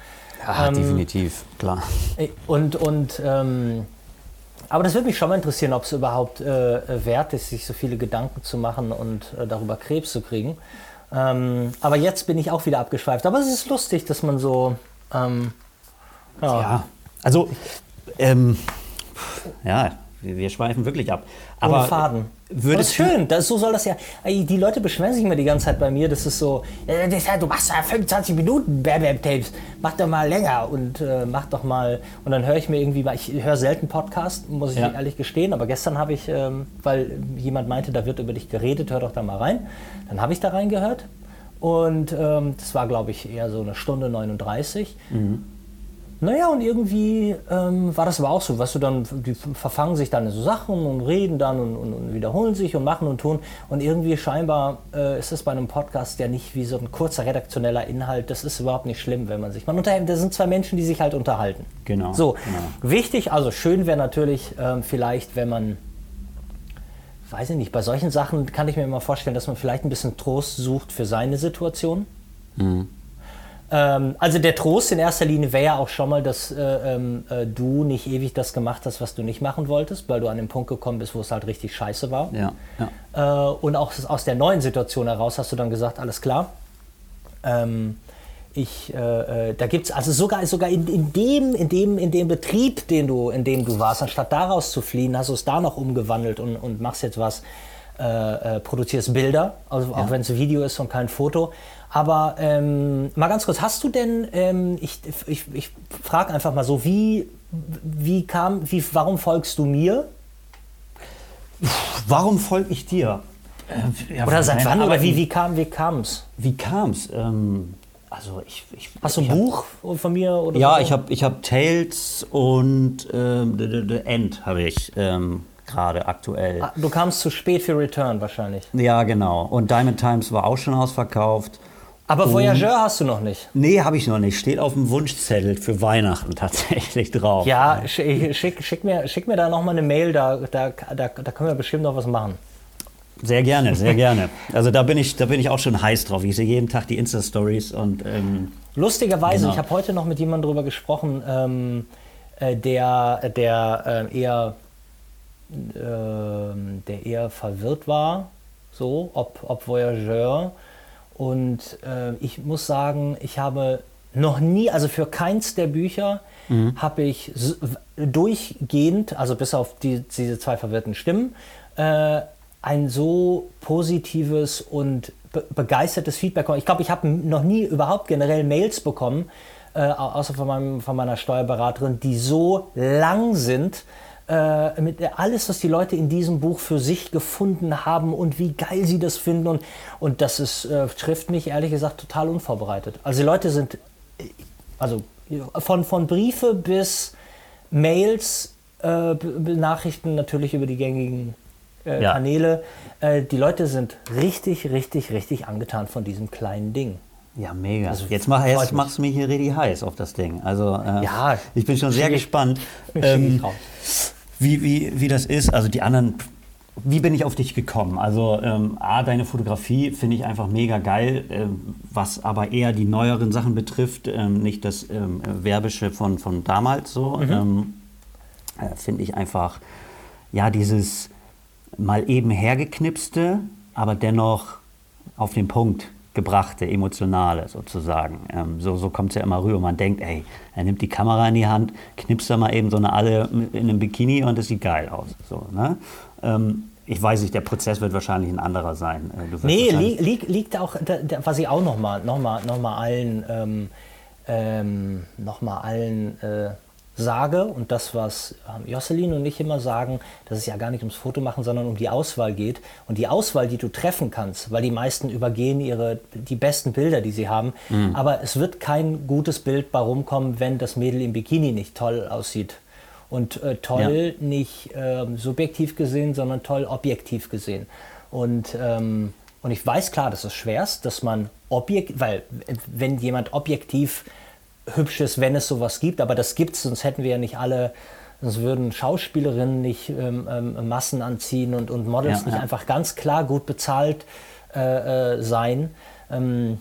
Ja, ähm, definitiv, klar. Äh, und, und ähm, aber das würde mich schon mal interessieren, ob es überhaupt äh, wert ist, sich so viele Gedanken zu machen und äh, darüber Krebs zu kriegen. Ähm, aber jetzt bin ich auch wieder abgeschweift. Aber es ist lustig, dass man so. Ähm, ja. ja. Also, ähm, ja, wir, schweifen wirklich ab. Ohne Aber Faden. Würdest das ist schön, das, so soll das ja. Die Leute beschweren sich immer die ganze Zeit bei mir, das ist so, äh, du machst ja 25 Minuten Bam-Bam-Tapes, mach doch mal länger und äh, mach doch mal. Und dann höre ich mir irgendwie, ich höre selten Podcast, muss ich Ja. ehrlich gestehen, aber gestern habe ich, ähm, weil jemand meinte, da wird über dich geredet, hör doch da mal rein. Dann habe ich da reingehört und ähm, das war, glaube ich, eher so eine Stunde 39. Naja, und irgendwie ähm, war das aber auch so, weißt du, dann, die verfangen sich dann in so Sachen und reden dann und, und, und wiederholen sich und machen und tun. Und irgendwie scheinbar äh, ist es bei einem Podcast ja nicht wie so ein kurzer redaktioneller Inhalt. Das ist überhaupt nicht schlimm, wenn man sich. Man unterhält, das sind zwei Menschen, die sich halt unterhalten. Genau, So, genau. wichtig, also schön wäre natürlich ähm, vielleicht, wenn man. Weiß ich nicht, bei solchen Sachen kann ich mir immer vorstellen, dass man vielleicht ein bisschen Trost sucht für seine Situation. Ähm, also der Trost in erster Linie wäre ja auch schon mal, dass äh, ähm, äh, du nicht ewig das gemacht hast, was du nicht machen wolltest, weil du an den Punkt gekommen bist, wo es halt richtig scheiße war. Ja, ja. Äh, und auch aus der neuen Situation heraus hast du dann gesagt, alles klar. Ähm, ich, äh, äh, da gibt es also sogar, sogar in, in, dem, in, dem, in dem Betrieb, den du, in dem du warst, anstatt daraus zu fliehen, hast du es da noch umgewandelt und, und machst jetzt was, äh, äh, produzierst Bilder, also auch wenn es Video ist und kein Foto. Aber ähm, mal ganz kurz, hast du denn, ähm, ich, ich, ich frage einfach mal so, wie, wie kam, wie, warum folgst du mir? Warum folge ich dir? Äh, ja, Oder seit wann? Oder Arbeit- wie, wie kam wie kam's? Wie kam's? Ähm, also ich, ich Hast du ein ich hab- Buch von mir? Oder Ja, so? ich habe ich hab Tales und ähm, The, The, The End habe ich ähm, gerade aktuell. Ah, Du kamst zu spät für Return wahrscheinlich. Ja, genau. Und Diamond Times war auch schon ausverkauft. Aber Voyageur hast du noch nicht. Nee, habe ich noch nicht. Steht auf dem Wunschzettel für Weihnachten *laughs* tatsächlich drauf. Ja, sch- schick, schick, mir, schick mir da noch mal eine Mail, da, da, da, da können wir bestimmt noch was machen. Sehr gerne, sehr gerne. Also da bin ich, da bin ich auch schon heiß drauf. Ich sehe jeden Tag die Insta-Stories und ähm, Lustigerweise, Genau. ich habe heute noch mit jemandem darüber gesprochen, ähm, äh, der, der äh, eher ähm, der eher verwirrt war, so, ob, ob Voyageur. Und äh, ich muss sagen, ich habe noch nie, also für keins der Bücher habe ich durchgehend, also bis auf die, diese zwei verwirrten Stimmen, äh, ein so positives und be begeistertes Feedback bekommen. Ich glaube, ich habe noch nie überhaupt generell Mails bekommen, äh, au- außer von, meinem, von meiner Steuerberaterin, die so lang sind, äh, mit alles, was die Leute in diesem Buch für sich gefunden haben und wie geil sie das finden. Und, und das ist, äh, trifft mich ehrlich gesagt total unvorbereitet. Also die Leute sind, äh, also von, von Briefe bis Mails, äh, Nachrichten natürlich über die gängigen äh, Ja. Kanäle. Äh, die Leute sind richtig, richtig, richtig angetan von diesem kleinen Ding. ja, mega. Also, jetzt, mach, jetzt mich. machst du mich hier richtig heiß auf das Ding. Also äh, Ja, ich bin schon sehr gespannt, ähm. Wie, wie, wie das ist. Also die anderen, wie bin ich auf dich gekommen? Also ähm, A, deine Fotografie finde ich einfach mega geil, ähm, was aber eher die neueren Sachen betrifft, ähm, nicht das ähm, Werbische von, von damals so. Mhm. Ähm, äh, finde ich einfach, ja, dieses mal eben hergeknipste, aber dennoch auf den Punkt gebrachte, emotionale sozusagen. Ähm, so so kommt es ja immer rüber. Man denkt, ey, er nimmt die Kamera in die Hand, knipst da mal eben so eine Alle in einem Bikini und es sieht geil aus. So, ne? ähm, ich weiß nicht, der Prozess wird wahrscheinlich ein anderer sein. Äh, Nee, wahrscheinlich- li liegt, liegt auch, da, da, was ich auch nochmal noch mal, noch mal allen, ähm, ähm, noch mal allen äh, sage und das, was ähm, Jocelyn und ich immer sagen, dass es ja gar nicht ums Foto machen, sondern um die Auswahl geht. Und die Auswahl, die du treffen kannst, weil die meisten übergehen ihre, die besten Bilder, die sie haben. Aber es wird kein gutes Bild bei rumkommen, wenn das Mädel im Bikini nicht toll aussieht. Und äh, toll nicht ähm, subjektiv gesehen, sondern toll objektiv gesehen. Und, ähm, und ich weiß klar, dass es schwer ist, dass man objektiv, weil äh, wenn jemand objektiv hübsch ist, wenn es sowas gibt, aber das gibt es, sonst hätten wir ja nicht alle, sonst würden Schauspielerinnen nicht ähm, ähm, Massen anziehen und, und Models Ja, nicht ja. einfach ganz klar gut bezahlt äh, äh, sein. Ähm,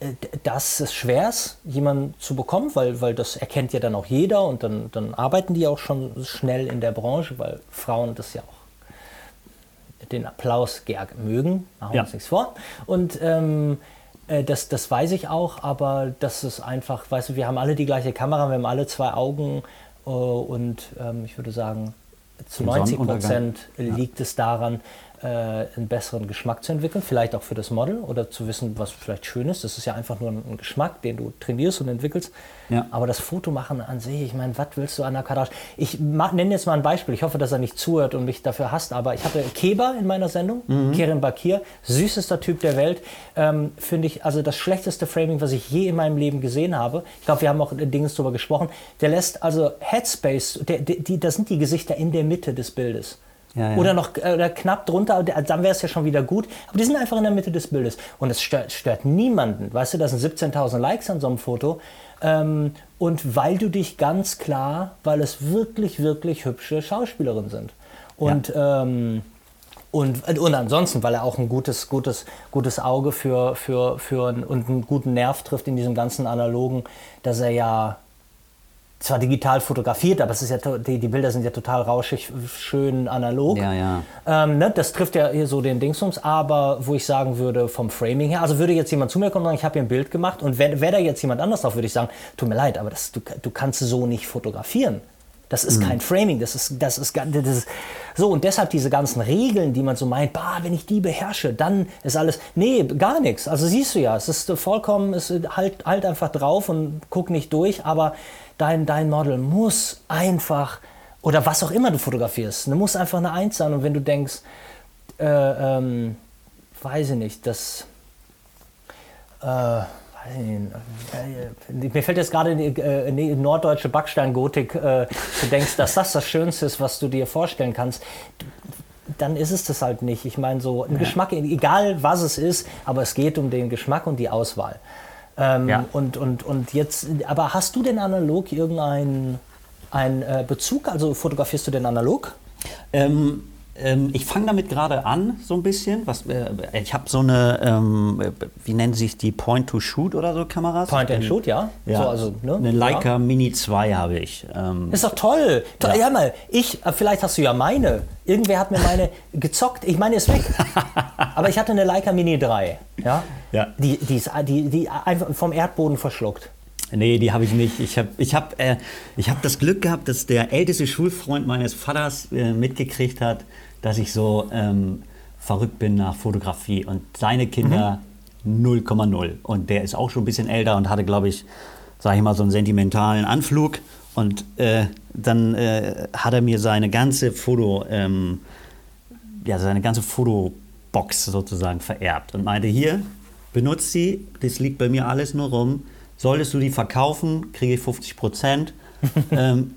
äh, d- dass es schwer ist, jemanden zu bekommen, weil, weil das erkennt ja dann auch jeder und dann, dann arbeiten die auch schon schnell in der Branche, weil Frauen das ja auch den Applaus gern mögen, machen wir Ja. uns nichts vor. Und ähm, äh, das, das weiß ich auch, aber das ist einfach, weißt du, wir haben alle die gleiche Kamera, wir haben alle zwei Augen äh, und ähm, ich würde sagen, zu Im 90 Sonnenuntergang. Prozent liegt es daran, äh, einen besseren Geschmack zu entwickeln, vielleicht auch für das Model oder zu wissen, was vielleicht schön ist. Das ist ja einfach nur ein, Geschmack, den du trainierst und entwickelst. Ja. Aber das Fotomachen an sich, ich meine, was willst du an der Kardashian? Ich nenne jetzt mal ein Beispiel. Ich hoffe, dass er nicht zuhört und mich dafür hasst, aber ich hatte Keba in meiner Sendung, Mhm. Kerem Bakir, süßester Typ der Welt. Ähm, Finde ich also das schlechteste Framing, was ich je in meinem Leben gesehen habe. Ich glaube, wir haben auch äh, Dinges drüber gesprochen. Der lässt also Headspace, der, die, das sind die Gesichter in der Mitte des Bildes. Ja, ja. Oder noch äh, oder knapp drunter, der- dann wäre es ja schon wieder gut. Aber die sind einfach in der Mitte des Bildes. Und es stört, stört niemanden. Weißt du, das sind 17.000 Likes an so einem Foto. Ähm, und weil du dich ganz klar, weil es wirklich, wirklich hübsche Schauspielerinnen sind. Und, ähm, und, und ansonsten, weil er auch ein gutes, gutes, gutes Auge für, für, für und einen guten Nerv trifft in diesem ganzen Analogen, dass er ja zwar digital fotografiert, aber es ist ja, die, die Bilder sind ja total rauschig, schön analog. Ja, ja. Ähm, ne, das trifft ja hier so den Dingsums, aber wo ich sagen würde, vom Framing her, also würde jetzt jemand zu mir kommen und sagen, ich habe hier ein Bild gemacht und wäre wär da jetzt jemand anders drauf, würde ich sagen, tut mir leid, aber das, du, du kannst so nicht fotografieren. Das ist kein Framing, das ist, das, ist, das ist so und deshalb diese ganzen Regeln, die man so meint, bah, wenn ich die beherrsche, dann ist alles, nee, gar nichts. Also siehst du ja, es ist vollkommen, es halt, halt einfach drauf und guck nicht durch, aber dein, dein Model muss einfach, oder was auch immer du fotografierst, ne, muss einfach eine Eins sein und wenn du denkst, äh, ähm, weiß ich nicht, das, äh, äh, mir fällt jetzt gerade die, äh, die norddeutsche Backsteingotik, äh, du denkst, dass das das Schönste ist, was du dir vorstellen kannst, dann ist es das halt nicht. Ich meine, so ein Geschmack, egal was es ist, aber es geht um den Geschmack und die Auswahl. Ähm, Ja. und, und, und jetzt, aber hast du denn analog irgendeinen einen, äh, Bezug? Also fotografierst du denn analog? Ähm, ähm, ich fange damit gerade an, so ein bisschen. Was, äh, ich habe so eine, ähm, äh, wie nennen sich die Point-to-Shoot oder so Kameras? Point and Shoot, ja. Ja, So, also, ne? eine Leica Ja. Mini 2 habe ich. Ähm, Ist doch toll. To Ja. ja. mal, ich, äh, vielleicht hast du ja meine. Irgendwer hat mir meine *laughs* gezockt. Ich meine, ist weg. Aber ich hatte eine Leica Mini 3. Ja. Ja. Die, die ist die, die einfach vom Erdboden verschluckt. Nee, die habe ich nicht. Ich habe ich hab, äh, ich hab das Glück gehabt, dass der älteste Schulfreund meines Vaters äh, mitgekriegt hat, dass ich so ähm, verrückt bin nach Fotografie. Und seine Kinder 0,0. Und der ist auch schon ein bisschen älter und hatte, glaube ich, sage ich mal, so einen sentimentalen Anflug. Und äh, dann äh, hat er mir seine ganze Foto, ähm, ja, seine ganze Fotobox sozusagen vererbt und meinte, hier, benutzt sie, das liegt bei mir alles nur rum. Solltest du die verkaufen, kriege ich 50 Prozent. *laughs* ähm,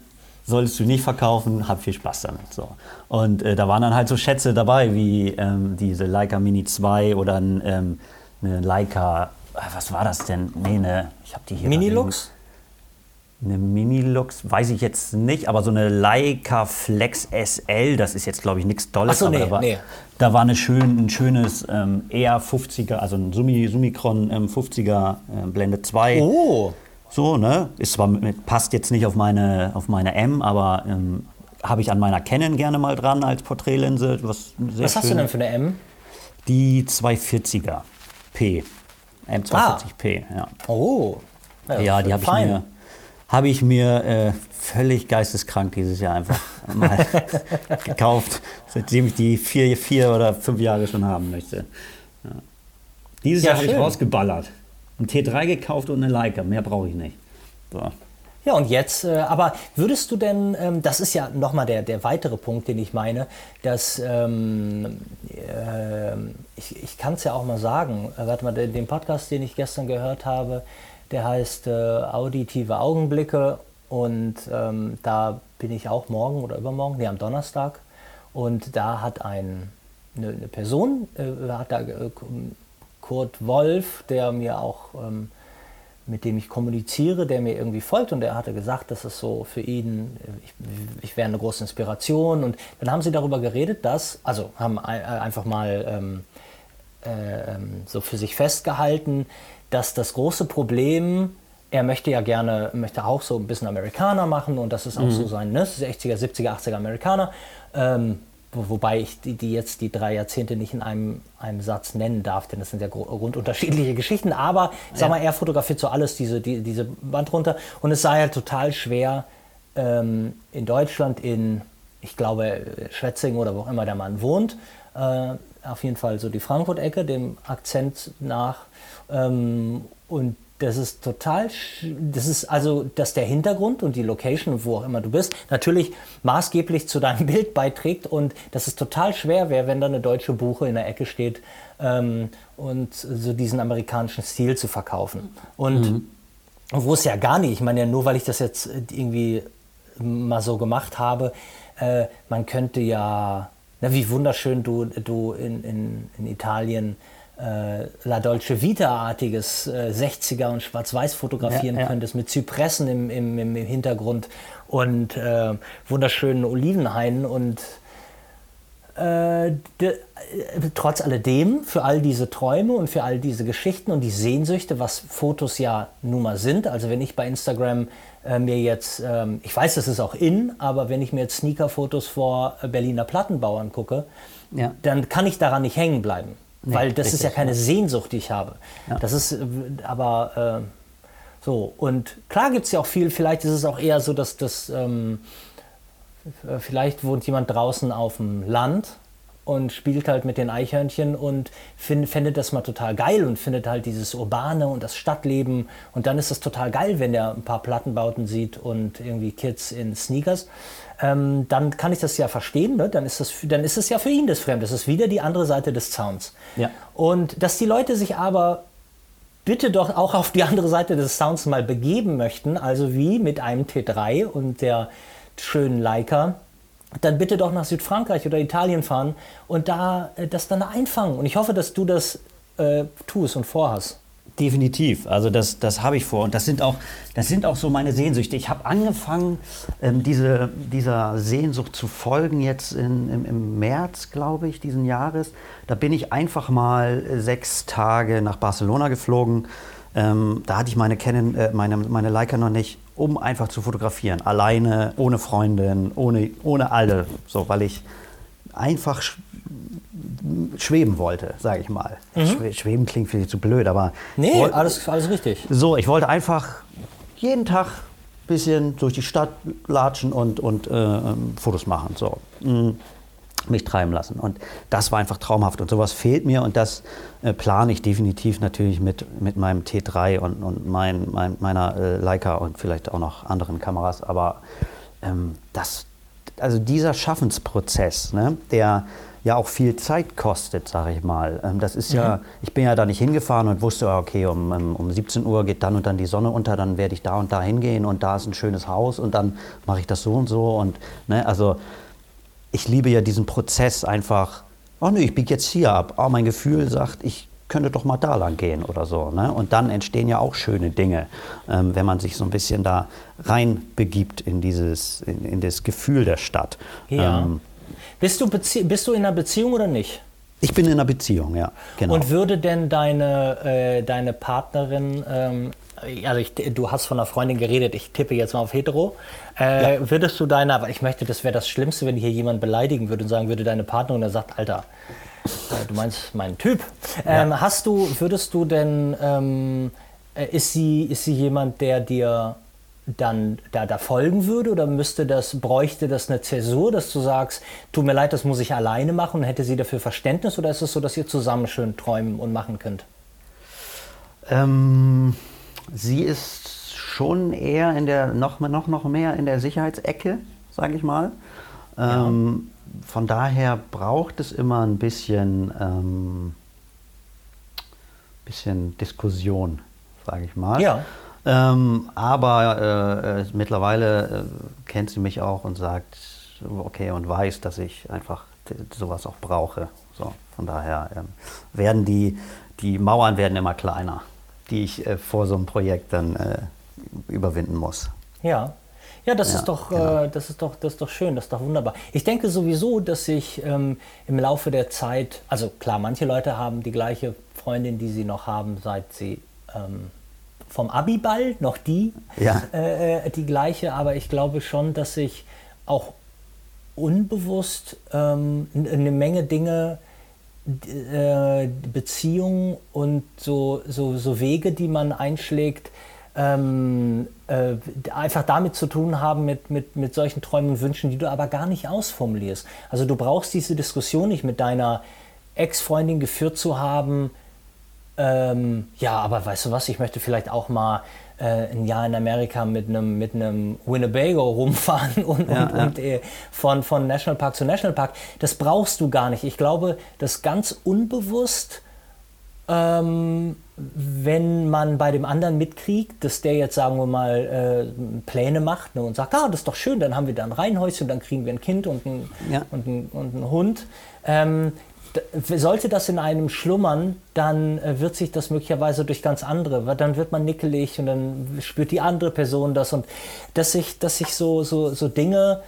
solltest du nicht verkaufen, hab viel Spaß damit. So. Und äh, da waren dann halt so Schätze dabei, wie ähm, diese Leica Mini 2 oder ein, ähm, eine Leica, äh, was war das denn? Nee, eine, ich habe die hier. Minilux? Eine Minilux, weiß ich jetzt nicht, aber so eine Leica Flex SL, das ist jetzt, glaube ich, nichts Dolles. So, nee, da war, nee. da war eine schön, ein schönes ähm, eher 50er, also ein Sumi, Summicron ähm, 50er äh, Blende 2. Oh. So, ne? Ist zwar mit, passt jetzt nicht auf meine, auf meine M, aber ähm, habe ich an meiner Canon gerne mal dran als Porträtlinse. Was, sehr Was hast du denn für eine M? Die 240er P. M240p, ja. Oh. Ja, die habe ich mir, hab ich mir äh, völlig geisteskrank dieses Jahr einfach *laughs* mal gekauft, seitdem ich die vier, vier oder fünf Jahre schon haben möchte. Ja. Dieses Ja, Jahr habe ich rausgeballert. Ein T3 gekauft und eine Leica, mehr brauche ich nicht. So. Ja, und jetzt, äh, aber würdest du denn, ähm, das ist ja nochmal der, der weitere Punkt, den ich meine, dass ähm, ähm, ich, ich kann es ja auch mal sagen, äh, warte mal, den, Podcast, den ich gestern gehört habe, der heißt äh, Auditive Augenblicke und ähm, da bin ich auch morgen oder übermorgen, nee, am Donnerstag und da hat ein, eine, eine Person, äh, hat da äh, Kurt Wolf, der mir auch ähm, mit dem ich kommuniziere, der mir irgendwie folgt. Und der hatte gesagt, dass es so für ihn, ich, ich wäre eine große Inspiration. Und dann haben sie darüber geredet, dass, also haben äh, einfach mal ähm, äh, ähm, so für sich festgehalten, dass das große Problem, er möchte ja gerne, möchte auch so ein bisschen Amerikaner machen. Und das ist auch so sein, ne, 60er, 70er, 80er Amerikaner, ähm, wobei ich die, die jetzt die drei Jahrzehnte nicht in einem, einem Satz nennen darf, denn das sind ja grundunterschiedliche *laughs* Geschichten, aber sag mal, er fotografiert so alles, diese, die, diese Wand runter und es sei halt total schwer, ähm, in Deutschland in, ich glaube, Schwetzingen oder wo auch immer der Mann wohnt. Äh, auf jeden Fall so die Frankfurt-Ecke, dem Akzent nach. Ähm, und das ist total, das ist also, dass der Hintergrund und die Location, wo auch immer du bist, natürlich maßgeblich zu deinem *laughs* Bild beiträgt und dass es total schwer wäre, wenn da eine deutsche Buche in der Ecke steht ähm, und so diesen amerikanischen Stil zu verkaufen. Und mhm. wo es ja gar nicht, ich meine ja nur, weil ich das jetzt irgendwie mal so gemacht habe, äh, man könnte ja, na, wie wunderschön du, du in, in, in Italien äh, La Dolce Vita-artiges äh, 60er und Schwarz-Weiß fotografieren ja, ja. könntest, mit Zypressen im, im, im Hintergrund und äh, wunderschönen Olivenhainen und äh, de, äh, trotz alledem, für all diese Träume und für all diese Geschichten und die Sehnsüchte, was Fotos ja nun mal sind, also wenn ich bei Instagram äh, mir jetzt, ähm, ich weiß, das ist auch in, aber wenn ich mir jetzt Sneaker-Fotos vor Berliner Plattenbauern gucke, ja. dann kann ich daran nicht hängen bleiben. Nee, weil das richtig, ist ja keine. Sehnsucht, die ich habe. Ja. Das ist äh, aber äh, so. Und klar gibt es ja auch viel, vielleicht ist es auch eher so, dass das, ähm, vielleicht wohnt jemand draußen auf dem Land und spielt halt mit den Eichhörnchen und find, findet das mal total geil und findet halt dieses Urbane und das Stadtleben. Und dann ist es total geil, wenn er ein paar Plattenbauten sieht und irgendwie Kids in Sneakers ähm, dann kann ich das ja verstehen. Ne? Dann, ist das, dann ist es ja für ihn das Fremde. Das ist wieder die andere Seite des Zauns. Ja. Und dass die Leute sich aber bitte doch auch auf die andere Seite des Sounds mal begeben möchten, also wie mit einem T3 und der schönen Leica, dann bitte doch nach Südfrankreich oder Italien fahren und da äh, das dann einfangen. Und ich hoffe, dass du das äh, tust und vorhast. Definitiv. Also das, das habe ich vor. Und das sind auch, das sind auch so meine Sehnsüchte. Ich habe angefangen, ähm, diese, dieser Sehnsucht zu folgen jetzt in, im, im März, glaube ich, diesen Jahres. Da bin ich einfach mal sechs Tage nach Barcelona geflogen. Ähm, da hatte ich meine, Canon, äh, meine, meine Leica noch nicht, um einfach zu fotografieren. Alleine, ohne Freundin, ohne, ohne alle. So, weil ich einfach schweben wollte, sage ich mal. Mhm. Schweben klingt viel zu blöd, aber. Nee, wollte, alles, alles richtig. So, ich wollte einfach jeden Tag ein bisschen durch die Stadt latschen und, und äh, ähm, Fotos machen. So. Mhm. Mich treiben lassen. Und das war einfach traumhaft. Und sowas fehlt mir und das äh, plane ich definitiv natürlich mit, mit meinem T3 und, und mein, mein, meiner äh, Leica und vielleicht auch noch anderen Kameras. Aber ähm, das, also dieser Schaffensprozess, ne, der ja auch viel Zeit kostet, sage ich mal. Ähm, das ist ja, mhm. ich bin ja da nicht hingefahren und wusste, okay, um, um 17 Uhr geht dann und dann die Sonne unter, dann werde ich da und da hingehen und da ist ein schönes Haus und dann mache ich das so und so und ne, also ich liebe ja diesen Prozess einfach. Oh nö, ich biege jetzt hier ab. Oh, mein Gefühl sagt, ich könnte doch mal da lang gehen oder so. Ne? Und dann entstehen ja auch schöne Dinge, ähm, wenn man sich so ein bisschen da reinbegibt in dieses, in, in das Gefühl der Stadt. Ja. Ähm, bist du, bist du in einer Beziehung oder nicht? Ich bin in einer Beziehung, ja. Genau. Und würde denn deine, äh, deine Partnerin, ähm, also ich, du hast von einer Freundin geredet, ich tippe jetzt mal auf hetero, äh, ja. würdest du deiner, aber ich möchte, das wäre das Schlimmste, wenn hier jemand beleidigen würde und sagen würde, deine Partnerin, der sagt, Alter, äh, du meinst meinen Typ. Ähm, ja. Hast du, würdest du denn, ähm, äh, ist, sie, ist sie jemand, der dir dann da, da folgen würde oder müsste das, bräuchte das eine Zäsur, dass du sagst, tut mir leid, das muss ich alleine machen und hätte sie dafür Verständnis oder ist es so, dass ihr zusammen schön träumen und machen könnt? Ähm, sie ist schon eher in der, noch, noch, noch mehr in der Sicherheitsecke, sage ich mal. Ähm, ja. Von daher braucht es immer ein bisschen, ähm, bisschen Diskussion, sage ich mal. Ja. Ähm, aber äh, äh, mittlerweile äh, kennt sie mich auch und sagt, okay, und weiß, dass ich einfach sowas auch brauche. So, von daher ähm, werden die, die Mauern werden immer kleiner, die ich äh, vor so einem Projekt dann äh, überwinden muss. Ja. Ja, das, ja, ist doch, genau. äh, das, ist doch, das ist doch schön, das ist doch wunderbar. Ich denke sowieso, dass sich ähm, im Laufe der Zeit, also klar, manche Leute haben die gleiche Freundin, die sie noch haben, seit sie ähm, vom Abiball, noch die, ja. Äh, äh, die gleiche, aber ich glaube schon, dass sich auch unbewusst ähm, eine Menge Dinge, äh, Beziehungen und so, so, so Wege, die man einschlägt, ähm, äh, einfach damit zu tun haben, mit, mit, mit solchen Träumen und Wünschen, die du aber gar nicht ausformulierst. Also du brauchst diese Diskussion nicht mit deiner Ex-Freundin geführt zu haben, ähm, ja, aber weißt du was, ich möchte vielleicht auch mal äh, ein Jahr in Amerika mit einem mit Winnebago rumfahren *laughs* und, ja, und, ja. und äh, von, von Nationalpark zu Nationalpark. Das brauchst du gar nicht. Ich glaube, das ganz unbewusst ähm, wenn man bei dem anderen mitkriegt, dass der jetzt, sagen wir mal, äh, Pläne macht ne, und sagt, ah, das ist doch schön, dann haben wir da ein Reihenhäuschen, dann kriegen wir ein Kind und, ein, ja. und, ein, und einen Hund. Ähm, sollte das in einem schlummern, dann äh, wird sich das möglicherweise durch ganz andere, weil dann wird man nickelig und dann spürt die andere Person das und dass sich, dass sich so, so, so Dinge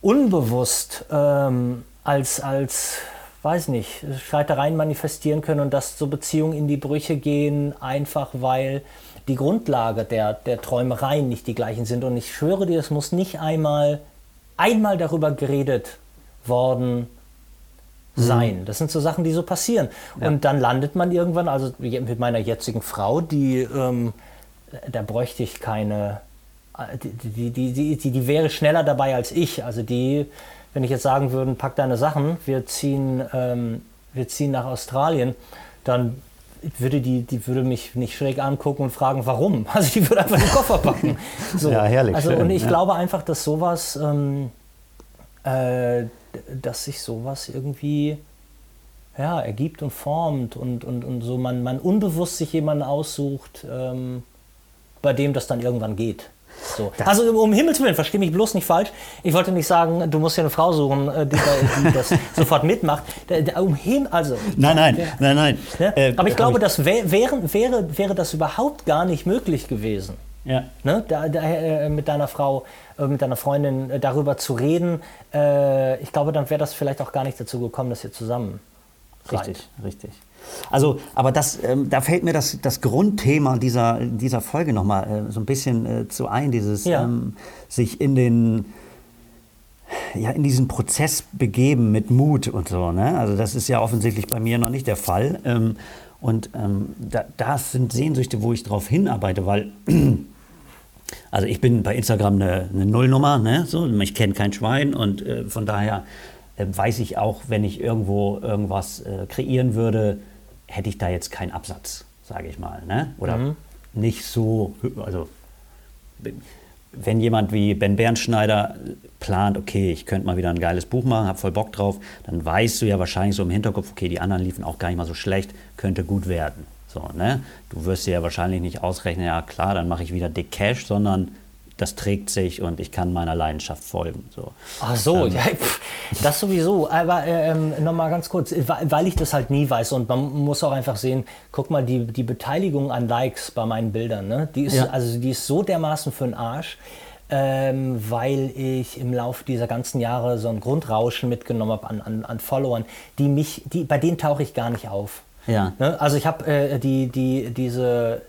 unbewusst ähm, als, als weiß nicht, Streitereien manifestieren können und dass so Beziehungen in die Brüche gehen, einfach weil die Grundlage der, der Träumereien nicht die gleichen sind. Und ich schwöre dir, es muss nicht einmal, einmal darüber geredet worden sein. Mhm. Das sind so Sachen, die so passieren. Ja. Und dann landet man irgendwann, also mit meiner jetzigen Frau, die, ähm, da bräuchte ich keine, die, die, die, die, die wäre schneller dabei als ich. Also die wenn ich jetzt sagen würde, pack deine Sachen, wir ziehen, ähm, wir ziehen nach Australien, dann würde die, die würde mich nicht schräg angucken und fragen, warum. *laughs* Also die würde einfach den Koffer packen. *laughs* So. Ja, herrlich. Also, schön, und ich ja. glaube einfach, dass sowas, ähm, äh, dass sich sowas irgendwie ja, ergibt und formt und, und, und so man, man unbewusst sich jemanden aussucht, ähm, bei dem das dann irgendwann geht. So. Also um Himmels Willen, verstehe mich bloß nicht falsch. Ich wollte nicht sagen, du musst dir eine Frau suchen, äh, die, die das *laughs* sofort mitmacht. Um Him also, nein, nein, nein, nein. Äh, Aber ich glaube, ich das wär, wäre, wäre, wäre das überhaupt gar nicht möglich gewesen. Ja. Ne? Da, da, äh, mit deiner Frau, äh, mit deiner Freundin äh, darüber zu reden. Äh, ich glaube, dann wäre das vielleicht auch gar nicht dazu gekommen, dass ihr zusammen Richtig, seid. richtig. Also, aber das, ähm, da fällt mir das, das Grundthema dieser, dieser Folge nochmal äh, so ein bisschen äh, zu ein, dieses ja. ähm, sich in den ja, in diesen Prozess begeben mit Mut und so. Ne? Also das ist ja offensichtlich bei mir noch nicht der Fall. Ähm, und ähm, da, das sind Sehnsüchte, wo ich darauf hinarbeite, weil *clears throat* also ich bin bei Instagram eine, eine Nullnummer, ne? so, ich kenne kein Schwein und äh, von daher äh, weiß ich auch, wenn ich irgendwo irgendwas äh, kreieren würde, hätte ich da jetzt keinen Absatz, sage ich mal. Ne? Oder mhm. nicht so, also wenn jemand wie Ben Bernschneider plant, okay, ich könnte mal wieder ein geiles Buch machen, habe voll Bock drauf, dann weißt du ja wahrscheinlich so im Hinterkopf, okay, die anderen liefen auch gar nicht mal so schlecht, könnte gut werden. So, ne? Du wirst dir ja wahrscheinlich nicht ausrechnen, ja klar, dann mache ich wieder dick Cash, sondern das trägt sich und ich kann meiner Leidenschaft folgen. So. Ach so, ähm, ja, das sowieso. Aber ähm, nochmal ganz kurz, weil ich das halt nie weiß und man muss auch einfach sehen, guck mal, die, die Beteiligung an Likes bei meinen Bildern, ne? die, ist, ja. also, die ist so dermaßen für den Arsch. Ähm, weil ich im Laufe dieser ganzen Jahre so ein Grundrauschen mitgenommen habe an, an, an Followern, die mich, die, bei denen tauche ich gar nicht auf. Ja. Ne? Also ich habe äh, die, die, diese,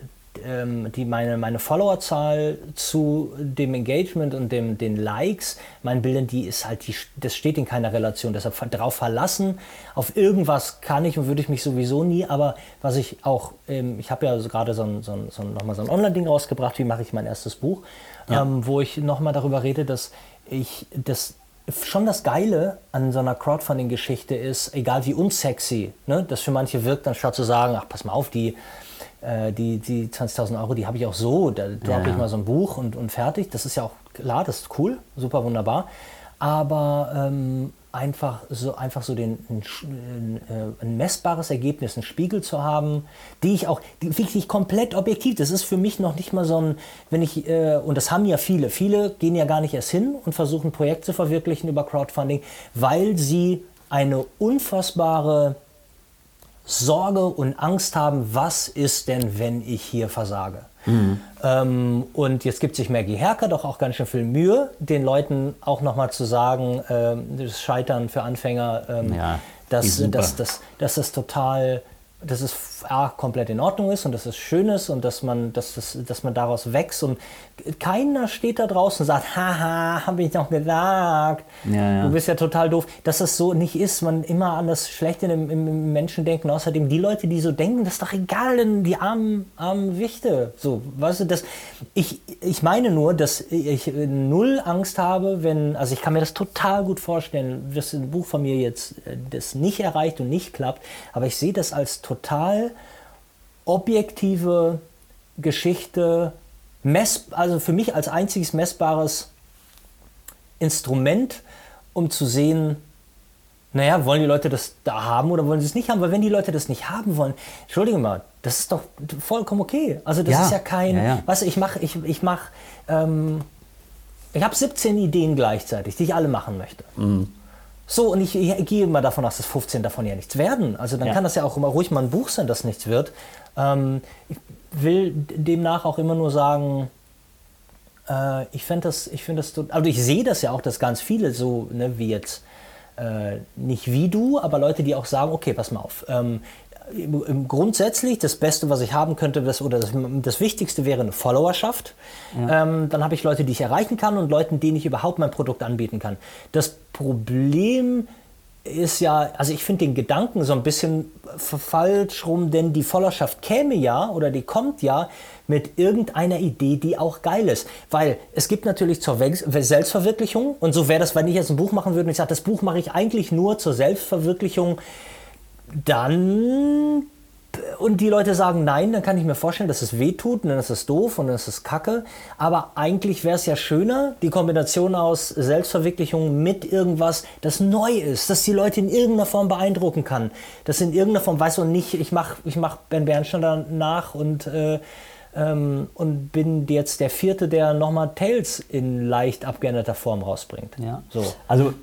ähm, die meine, meine Followerzahl zu dem Engagement und dem, den Likes, meinen Bildern, die ist halt, die, das steht in keiner Relation. Deshalb darauf verlassen, auf irgendwas kann ich und würde ich mich sowieso nie, aber was ich auch, ähm, ich habe ja so gerade so ein, so ein, so ein, nochmal so ein Online-Ding rausgebracht, wie mache ich mein erstes Buch, ja. ähm, wo ich nochmal darüber rede, dass ich das schon das Geile an so einer Crowdfunding-Geschichte ist, egal wie unsexy ne, das für manche wirkt, anstatt zu sagen, ach pass mal auf, die äh, die, die 20.000 Euro, die habe ich auch so, da droppe ja. ich mal so ein Buch und, und fertig. Das ist ja auch klar, das ist cool, super wunderbar. Aber ähm, einfach so, einfach so den, ein, äh, ein, messbares Ergebnis, einen Spiegel zu haben, die ich auch, die wirklich komplett objektiv, das ist für mich noch nicht mal so ein, wenn ich, äh, und das haben ja viele, viele gehen ja gar nicht erst hin und versuchen ein Projekt zu verwirklichen über Crowdfunding, weil sie eine unfassbare Sorge und Angst haben, was ist denn, wenn ich hier versage? Mhm. Ähm, und jetzt gibt sich Maggie Herker doch auch ganz schön viel Mühe, den Leuten auch nochmal zu sagen, ähm, das Scheitern für Anfänger, ähm, ja, dass, dass, dass, dass das total dass es A, komplett in Ordnung ist und dass es schön ist und dass man, dass, das, dass man daraus wächst. Und keiner steht da draußen und sagt, haha, habe ich noch gesagt. Ja, ja. Du bist ja total doof. Dass das so nicht ist, man immer an das Schlechte im, im Menschen denken. Außerdem die Leute, die so denken, das ist doch egal, denn die armen, armen Wichte. So, weißt du, das, ich, ich meine nur, dass ich null Angst habe, wenn, also ich kann mir das total gut vorstellen, dass ein Buch von mir jetzt äh, das nicht erreicht und nicht klappt, aber ich sehe das als total objektive Geschichte, mess, also für mich als einziges messbares Instrument, um zu sehen, naja, wollen die Leute das da haben oder wollen sie es nicht haben? Weil wenn die Leute das nicht haben wollen, entschuldige mal, das ist doch vollkommen okay. Also das ja. ist ja kein, ja, ja. du, ich mache, ich, ich mache, ähm, ich habe 17 Ideen gleichzeitig, die ich alle machen möchte. Mhm. So, und ich, ich, gehe mal davon aus, dass 15 davon ja nichts werden. Also dann kann das ja auch immer ruhig mal ein Buch sein, das nichts wird. Ähm, ich will demnach auch immer nur sagen, äh, ich finde das, ich finde das, also ich sehe das ja auch, dass ganz viele so, ne, wie jetzt, äh, nicht wie du, aber Leute, die auch sagen, okay, pass mal auf, ähm, grundsätzlich das Beste, was ich haben könnte, das, oder das, das Wichtigste wäre eine Followerschaft. Ja. Ähm, dann habe ich Leute, die ich erreichen kann und Leuten, denen ich überhaupt mein Produkt anbieten kann. Das Problem ist ja, also ich finde den Gedanken so ein bisschen falsch rum, denn die Followerschaft käme ja oder die kommt ja mit irgendeiner Idee, die auch geil ist. Weil es gibt natürlich zur Selbstverwirklichung und so wäre das, wenn ich jetzt ein Buch machen würde und ich sage, das Buch mache ich eigentlich nur zur Selbstverwirklichung, dann und die Leute sagen nein, dann kann ich mir vorstellen, dass es weh tut und dann ist es doof und dann ist es kacke. Aber eigentlich wäre es ja schöner, die Kombination aus Selbstverwirklichung mit irgendwas, das neu ist, das die Leute in irgendeiner Form beeindrucken kann. Das in irgendeiner Form, weißt du, und nicht, ich mache ich mach Ben Bernstein nach und, äh, ähm, und bin jetzt der Vierte, der nochmal Tales in leicht abgeänderter Form rausbringt. Ja. So. Also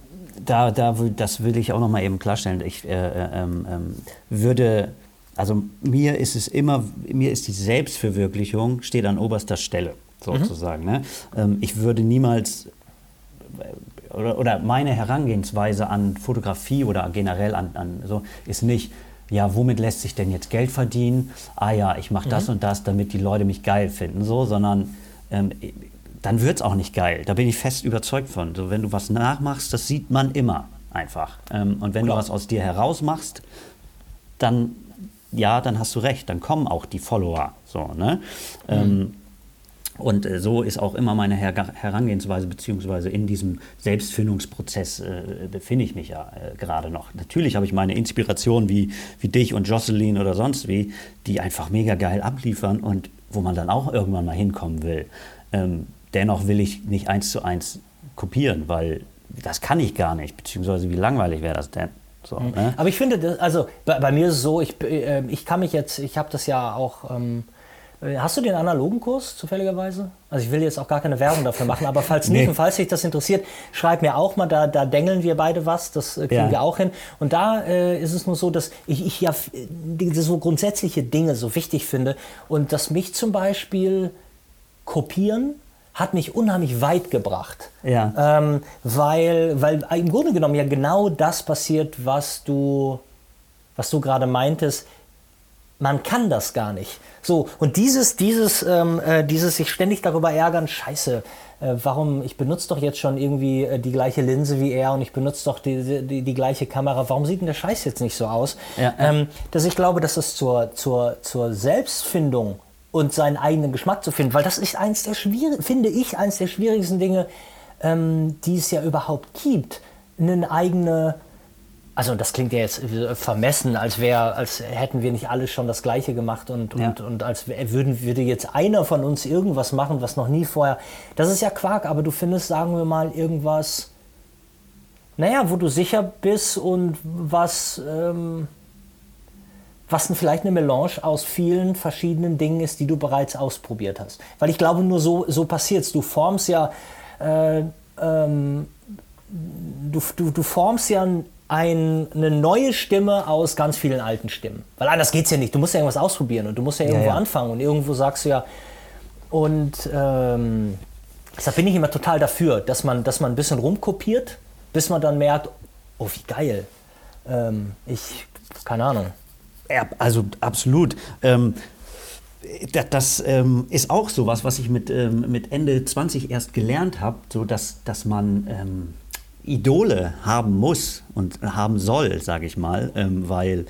da, da, das will ich auch noch mal eben klarstellen. Ich äh, äh, ähm, ähm, würde also mir ist es immer, mir ist die Selbstverwirklichung steht an oberster Stelle sozusagen. Mhm. Ne? Ähm, ich würde niemals oder, oder, meine Herangehensweise an Fotografie oder generell an, an so ist nicht, ja, womit lässt sich denn jetzt Geld verdienen? Ah ja, ich mache das mhm. und das, damit die Leute mich geil finden, so, sondern ähm, dann wird es auch nicht geil. Da bin ich fest überzeugt von. So, wenn du was nachmachst, das sieht man immer einfach. Ähm, und wenn Klar. du was aus dir heraus machst, dann ja, dann hast du recht, dann kommen auch die Follower. So, ne? Mhm. Ähm, und äh, so ist auch immer meine Her Herangehensweise, beziehungsweise in diesem Selbstfindungsprozess äh, befinde ich mich ja äh, gerade noch. Natürlich habe ich meine Inspiration wie, wie dich und Jocelyn oder sonst wie, die einfach mega geil abliefern und wo man dann auch irgendwann mal hinkommen will. Ähm, dennoch will ich nicht eins zu eins kopieren, weil das kann ich gar nicht, beziehungsweise wie langweilig wäre das denn? So, mhm. ne? Aber ich finde, also bei, bei, mir ist es so, ich, äh, ich kann mich jetzt, ich habe das ja auch. Ähm, äh, Hast du den analogen Kurs zufälligerweise? Also ich will jetzt auch gar keine Werbung dafür machen, aber falls *laughs* nicht nee. und falls sich das interessiert, schreib mir auch mal, da, da dengeln wir beide was, das äh, kriegen ja. wir auch hin. Und da äh, ist es nur so, dass ich, ich ja so grundsätzliche Dinge so wichtig finde und dass mich zum Beispiel kopieren hat mich unheimlich weit gebracht. Ja. Ähm, weil, weil im Grunde genommen ja genau das passiert, was du, was du gerade meintest. Man kann das gar nicht. So, und dieses, dieses, ähm, äh, dieses sich ständig darüber ärgern, scheiße, äh, warum, ich benutze doch jetzt schon irgendwie äh, die gleiche Linse wie er und ich benutze doch die, die, die, gleiche Kamera, warum sieht denn der Scheiß jetzt nicht so aus? Ja. Ähm, dass ich glaube, dass es zur, zur, zur Selbstfindung und seinen eigenen Geschmack zu finden, weil das ist eins der schwierig, finde ich, eins der schwierigsten Dinge, ähm, die es ja überhaupt gibt. Eine eigene, also das klingt ja jetzt vermessen, als wäre, als hätten wir nicht alle schon das Gleiche gemacht und, ja. und, und als würden, würde jetzt einer von uns irgendwas machen, was noch nie vorher. Das ist ja Quark, aber du findest, sagen wir mal, irgendwas, naja, wo du sicher bist und was. Ähm, was vielleicht eine Melange aus vielen verschiedenen Dingen ist, die du bereits ausprobiert hast. Weil ich glaube, nur so, so passiert es. Du formst ja, äh, ähm, du, du, du formst ja ein, eine neue Stimme aus ganz vielen alten Stimmen. Weil anders geht es ja nicht. Du musst ja irgendwas ausprobieren und du musst ja irgendwo ja, ja. anfangen und irgendwo sagst du ja, und ähm, deshalb bin ich immer total dafür, dass man, dass man ein bisschen rumkopiert, bis man dann merkt, oh, wie geil. Ähm, ich, keine Ahnung Ja, also absolut. Ähm, das, das ähm, ist auch so was, was ich mit, ähm, mit Ende 20 erst gelernt habe, so dass, dass man ähm, Idole haben muss und haben soll, sage ich mal, ähm, weil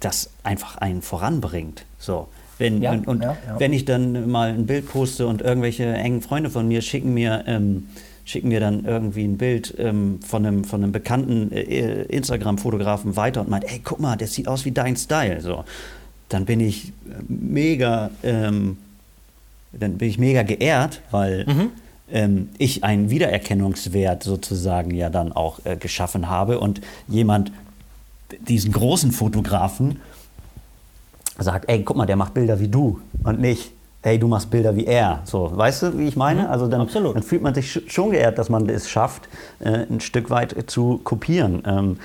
das einfach einen voranbringt. So. Wenn, Ja, und und ja, ja. wenn ich dann mal ein Bild poste und irgendwelche engen Freunde von mir schicken mir, ähm, schicken mir dann irgendwie ein Bild ähm, von, einem, von einem bekannten äh, Instagram-Fotografen weiter und meint, ey, guck mal, das sieht aus wie dein Style. So. Dann bin ich mega, ähm, dann bin ich mega geehrt, weil Mhm. ähm, ich einen Wiedererkennungswert sozusagen ja dann auch äh, geschaffen habe und jemand, diesen großen Fotografen, sagt, ey, guck mal, der macht Bilder wie du und nicht, ey, du machst Bilder wie er. So, weißt du, wie ich meine? Also dann, Mhm. absolut. dann fühlt man sich sch- schon geehrt, dass man es schafft, äh, ein Stück weit zu kopieren. Ähm,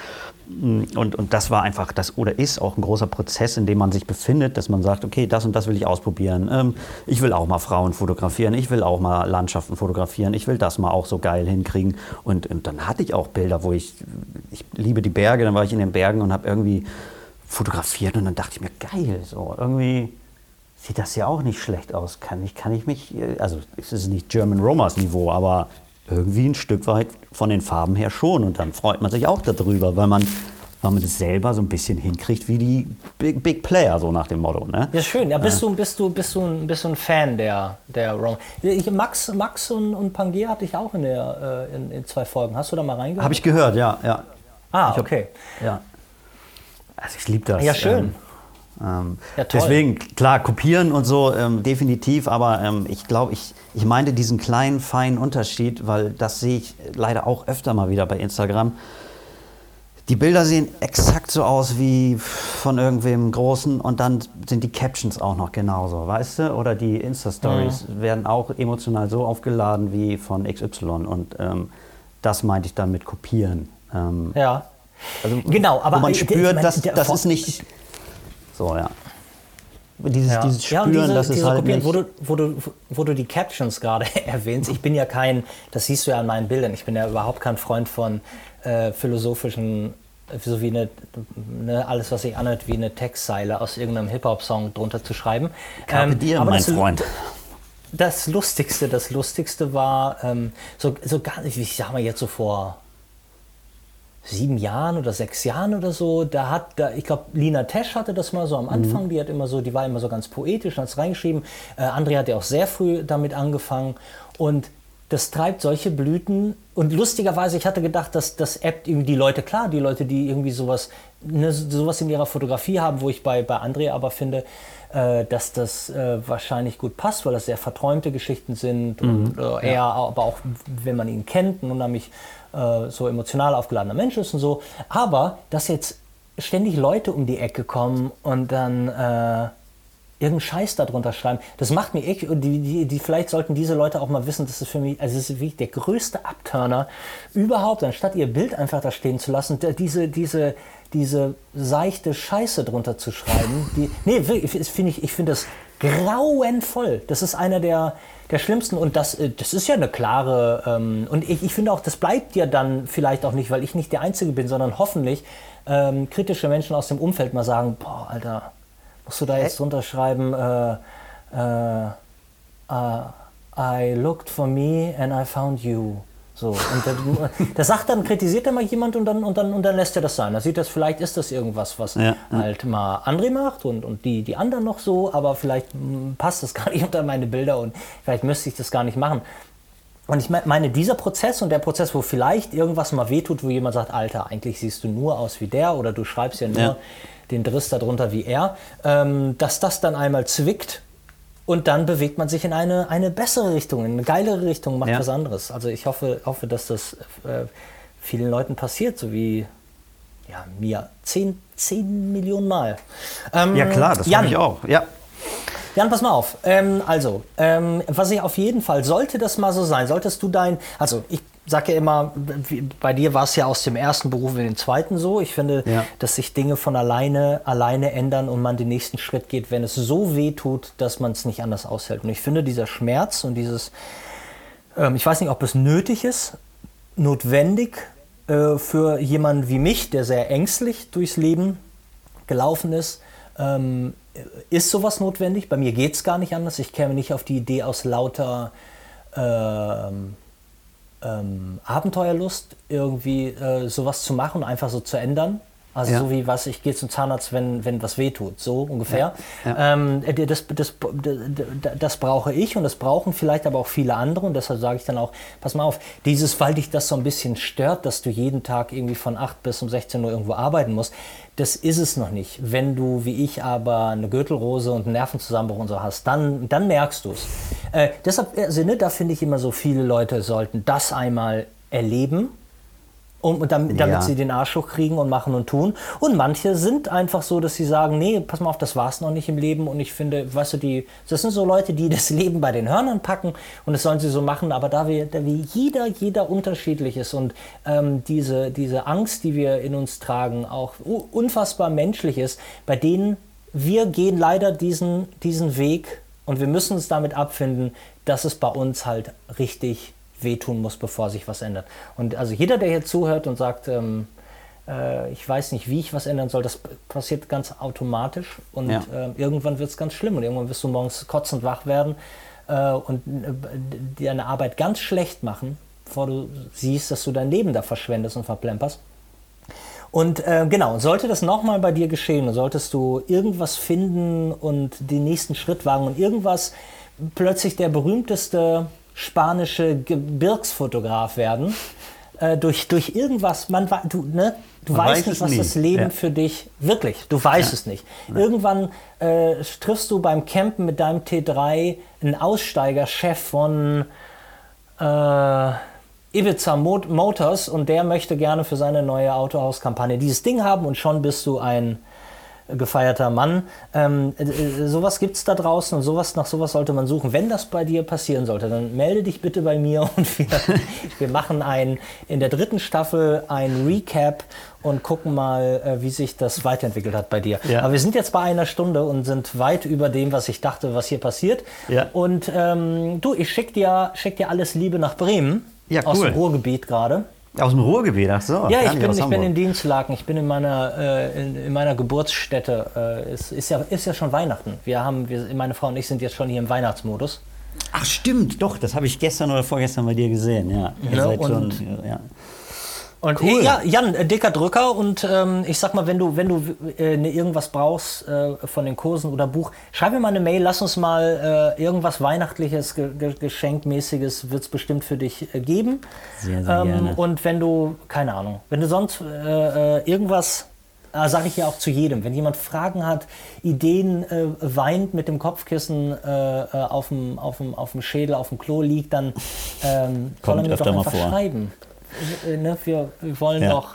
und, und das war einfach, das oder ist auch ein großer Prozess, in dem man sich befindet, dass man sagt, okay, das und das will ich ausprobieren. Ähm, ich will auch mal Frauen fotografieren, ich will auch mal Landschaften fotografieren, ich will das mal auch so geil hinkriegen. Und, und dann hatte ich auch Bilder, wo ich, ich liebe die Berge, dann war ich in den Bergen und habe irgendwie fotografiert und dann dachte ich mir, geil, so irgendwie sieht das ja auch nicht schlecht aus. Kann ich, kann ich mich, äh, also es ist nicht German Romers Niveau, aber irgendwie ein Stück weit von den Farben her schon. Und dann freut man sich auch darüber, weil man, weil man das selber so ein bisschen hinkriegt wie die Big, Big Player, so nach dem Motto. Ne? Ja, schön. Ja, bist, du, bist, du, bist, du ein, bist du ein Fan der, der Rom? Ich, Max, Max und, und Pangaea hatte ich auch in, der, äh, in, in zwei Folgen. Hast du da mal reingehört? Habe ich gehört, ja. ja. Ah, Ich hab- okay. Ja. Also ich liebe das. Ja, schön. Ähm, ähm, Ja, deswegen, klar, kopieren und so, ähm, definitiv, aber ähm, ich glaube, ich, ich meinte diesen kleinen, feinen Unterschied, weil das sehe ich leider auch öfter mal wieder bei Instagram. Die Bilder sehen exakt so aus wie von irgendwem Großen und dann sind die Captions auch noch genauso, weißt du? Oder die Insta-Stories werden auch emotional so aufgeladen wie von XY und ähm, das meinte ich dann mit kopieren. Ähm, Ja. also, Genau, aber man spürt, ich mein, dass, das ist nicht so, ja. Dieses, Ja. dieses ja, Spüren, und diese, das ist diese halt Kopieren, wo du, wo, du, wo du die Captions gerade *laughs* erwähnst, ich bin ja kein, das siehst du ja an meinen Bildern, ich bin ja überhaupt kein Freund von äh, philosophischen, so wie eine, ne, alles, was sich anhört, wie eine Textzeile aus irgendeinem Hip-Hop-Song drunter zu schreiben. Carpe Ähm, aber mein das, Freund. Das Lustigste, das Lustigste war, ähm, so, so gar nicht, ich sag mal jetzt so vor sieben Jahren oder sechs Jahren oder so, da hat, da, ich glaube, Lina Tesch hatte das mal so am Anfang, die hat immer so, die war immer so ganz poetisch, hat es reingeschrieben. Äh, André hat ja auch sehr früh damit angefangen. Und das treibt solche Blüten. Und lustigerweise, ich hatte gedacht, dass das App irgendwie die Leute, klar, die Leute, die irgendwie sowas, ne, sowas in ihrer Fotografie haben, wo ich bei, bei André aber finde, äh, dass das äh, wahrscheinlich gut passt, weil das sehr verträumte Geschichten sind und äh, er, aber auch, wenn man ihn kennt, ein unheimlich äh, so emotional aufgeladener Mensch ist und so. Aber dass jetzt ständig Leute um die Ecke kommen und dann äh, irgendeinen Scheiß darunter schreiben, das macht mir echt, und die, die, die, vielleicht sollten diese Leute auch mal wissen, das ist für mich, also das ist wirklich der größte Abturner überhaupt, anstatt ihr Bild einfach da stehen zu lassen, diese, diese, diese seichte Scheiße drunter zu schreiben, die, nee, wirklich, finde ich, ich finde das grauenvoll. Das ist einer der, der schlimmsten und das, äh, das ist ja eine klare, ähm, und ich, ich finde auch, das bleibt ja dann vielleicht auch nicht, weil ich nicht der Einzige bin, sondern hoffentlich ähm, kritische Menschen aus dem Umfeld mal sagen, boah, Alter, musst du da jetzt drunter schreiben, äh, äh, äh, I looked for me and I found you. So, und dann, *laughs* das sagt dann, kritisiert er mal jemand und dann, und, dann, und dann lässt er das sein. Da sieht das, vielleicht ist das irgendwas, was Ja, ja. halt mal André macht und, und die, die anderen noch so, aber vielleicht mm, passt das *laughs* gar nicht unter meine Bilder und vielleicht müsste ich das gar nicht machen. Und ich me- meine, dieser Prozess und der Prozess, wo vielleicht irgendwas mal wehtut, wo jemand sagt, Alter, eigentlich siehst du nur aus wie der oder du schreibst ja nur Ja. den Driss darunter wie er, ähm, dass das dann einmal zwickt und dann bewegt man sich in eine, eine bessere Richtung, in eine geilere Richtung, macht Ja. was anderes. Also ich hoffe, hoffe dass das äh, vielen Leuten passiert, so wie ja, mir zehn, zehn Millionen Mal. Ähm, Ja klar, das habe ich auch. Ja. Jan, pass mal auf. Ähm, also, ähm, was ich auf jeden Fall, sollte das mal so sein, solltest du dein, also ich sage ja immer, bei dir war es ja aus dem ersten Beruf in den zweiten so. Ich finde, Ja. dass sich Dinge von alleine, alleine ändern und man den nächsten Schritt geht, wenn es so weh tut, dass man es nicht anders aushält. Und ich finde, dieser Schmerz und dieses, ähm, ich weiß nicht, ob es nötig ist, notwendig äh, für jemanden wie mich, der sehr ängstlich durchs Leben gelaufen ist. Ähm, ist sowas notwendig? Bei mir geht es gar nicht anders. Ich käme nicht auf die Idee aus lauter ähm, ähm, Abenteuerlust, irgendwie äh, sowas zu machen, einfach so zu ändern. Also Ja. so wie was, ich gehe zum Zahnarzt, wenn, wenn was wehtut, so ungefähr. Ja, ja. Ähm, äh, das, das, das, das brauche ich und das brauchen vielleicht aber auch viele andere und deshalb sage ich dann auch, pass mal auf, dieses, weil dich das so ein bisschen stört, dass du jeden Tag irgendwie von 8 bis um 16 Uhr irgendwo arbeiten musst, das ist es noch nicht. Wenn du, wie ich, aber eine Gürtelrose und einen Nervenzusammenbruch und so hast, dann, dann merkst du es. Äh, deshalb, also, ne, da finde ich immer so, viele Leute sollten das einmal erleben, um, und damit, damit Ja. sie den Arsch hochkriegen und machen und tun. Und manche sind einfach so, dass sie sagen, nee, pass mal auf, das war's noch nicht im Leben. Und ich finde, weißt du, die, das sind so Leute, die das *laughs* Leben bei den Hörnern packen und das sollen sie so machen. Aber da wir, da wir jeder, jeder unterschiedlich ist und ähm, diese, diese Angst, die wir in uns tragen, auch unfassbar menschlich ist, bei denen wir gehen leider diesen, diesen Weg und wir müssen uns damit abfinden, dass es bei uns halt richtig wehtun muss, bevor sich was ändert. Und also jeder, der hier zuhört und sagt, ähm, äh, ich weiß nicht, wie ich was ändern soll, das passiert ganz automatisch und Ja. ähm, irgendwann wird es ganz schlimm und irgendwann wirst du morgens kotzend wach werden äh, und äh, deine Arbeit ganz schlecht machen, bevor du siehst, dass du dein Leben da verschwendest und verplemperst. Und äh, genau, sollte das nochmal bei dir geschehen und solltest du irgendwas finden und den nächsten Schritt wagen und irgendwas plötzlich der berühmteste spanische Gebirgsfotograf werden, äh, durch, durch irgendwas, man, du, ne, du Man weißt weiß nicht, was nie. das Leben Ja. für dich, wirklich, du weißt es nicht. Irgendwann äh, triffst du beim Campen mit deinem T3 einen Aussteigerchef von äh, Ibiza Mo- Motors und der möchte gerne für seine neue Autohauskampagne dieses Ding haben und schon bist du ein gefeierter Mann. Ähm, äh, äh, sowas gibt es da draußen und sowas, nach sowas sollte man suchen. Wenn das bei dir passieren sollte, dann melde dich bitte bei mir *laughs* und wir, wir machen ein, in der dritten Staffel ein Recap und gucken mal, äh, wie sich das weiterentwickelt hat bei dir. Ja. Aber wir sind jetzt bei einer Stunde und sind weit über dem, was ich dachte, was hier passiert. Ja. Und ähm, du, ich schicke dir, schick dir alles Liebe nach Bremen. Ja, Aus cool. dem Ruhrgebiet gerade. Aus dem Ruhrgebiet, ach so. Ja, ich bin, ich bin in Dienstlaken, ich bin in meiner, äh, in, in meiner Geburtsstätte. Äh, es ist ja, ist ja schon Weihnachten. Wir haben, wir, meine Frau und ich sind jetzt schon hier im Weihnachtsmodus. Ach stimmt, doch, das habe ich gestern oder vorgestern bei dir gesehen, ja. Ihr Ja, seid und- schon, ja. Und Cool. ja, Jan, äh, dicker Drücker und ähm, ich sag mal, wenn du, wenn du äh, ne, irgendwas brauchst äh, von den Kursen oder Buch, schreib mir mal eine Mail, lass uns mal äh, irgendwas Weihnachtliches, ge ge Geschenkmäßiges wird es bestimmt für dich äh, geben. Sehr, sehr gerne. Und wenn du, keine Ahnung, wenn du sonst äh, äh, irgendwas, äh, sage ich ja auch zu jedem, wenn jemand Fragen hat, Ideen äh, weint mit dem Kopfkissen äh, äh, auf dem Schädel, auf dem Klo liegt, dann ähm, soll er mir doch einfach schreiben. Äh, ne, wir, wir wollen Ja. doch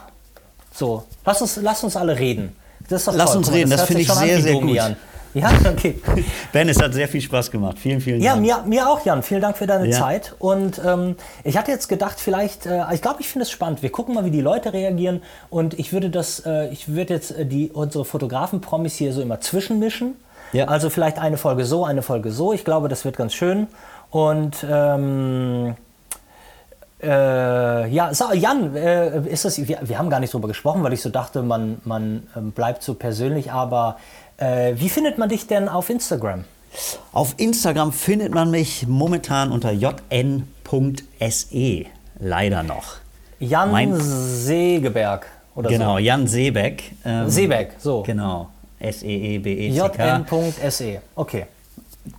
so. Lass uns, lass uns alle reden. Das ist doch Lass toll. uns reden, das hört finde ich sehr, sehr gut. an. *laughs* Ja, okay. *laughs* Ben, es hat sehr viel Spaß gemacht. Vielen, vielen Ja, Dank. mir, mir auch, Jan. Vielen Dank für deine Ja. Zeit. Und ähm, ich hatte jetzt gedacht, vielleicht, äh, ich glaube, ich finde es spannend. Wir gucken mal, wie die Leute reagieren. Und ich würde das, äh, ich würde jetzt äh, die, unsere Fotografen-Promis hier so immer zwischenmischen. Ja. Also vielleicht eine Folge so, eine Folge so. Ich glaube, das wird ganz schön. Und ähm, äh, ja, so, Jan, äh, ist das, wir, wir haben gar nicht drüber gesprochen, weil ich so dachte, man, man ähm, bleibt so persönlich. Aber äh, wie findet man dich denn auf Instagram? Auf Instagram findet man mich momentan unter jn.se. Leider noch. Jan Mein- Segeberg oder Genau, Jan Seebeck. ähm, Seebeck, so. Genau. so. S-E-E-B-E-C-K. jn.se. Okay.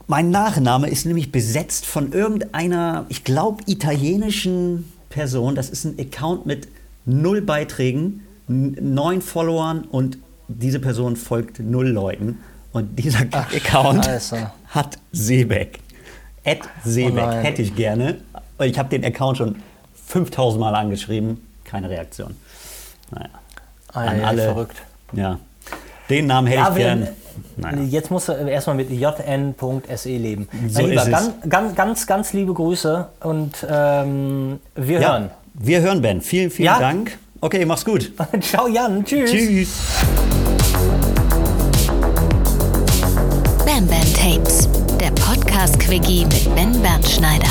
Mein Nachname ist nämlich besetzt von irgendeiner, ich glaube, italienischen Person. Das ist ein Account mit null Beiträgen, neun Followern und diese Person folgt null Leuten. Und dieser *laughs* Account Scheiße. hat Seebeck. Ed Seebeck Oh hätte ich gerne. Ich habe den Account schon 5000 Mal angeschrieben. Keine Reaktion. Naja. Ei, ei, verrückt. Ja. Den Namen hätte Ja, ich wir, gern. Naja. Jetzt musst du erstmal mit jn.se leben. So mein Lieber, ist es. ganz, ganz, ganz, ganz liebe Grüße und ähm, wir Ja, hören. wir hören Ben. Vielen, vielen Ja. Dank. Okay, mach's gut. *laughs* Ciao Jan, tschüss. Tschüss. Bam Bam Tapes, der Podcast-Quickie mit Ben Bernschneider.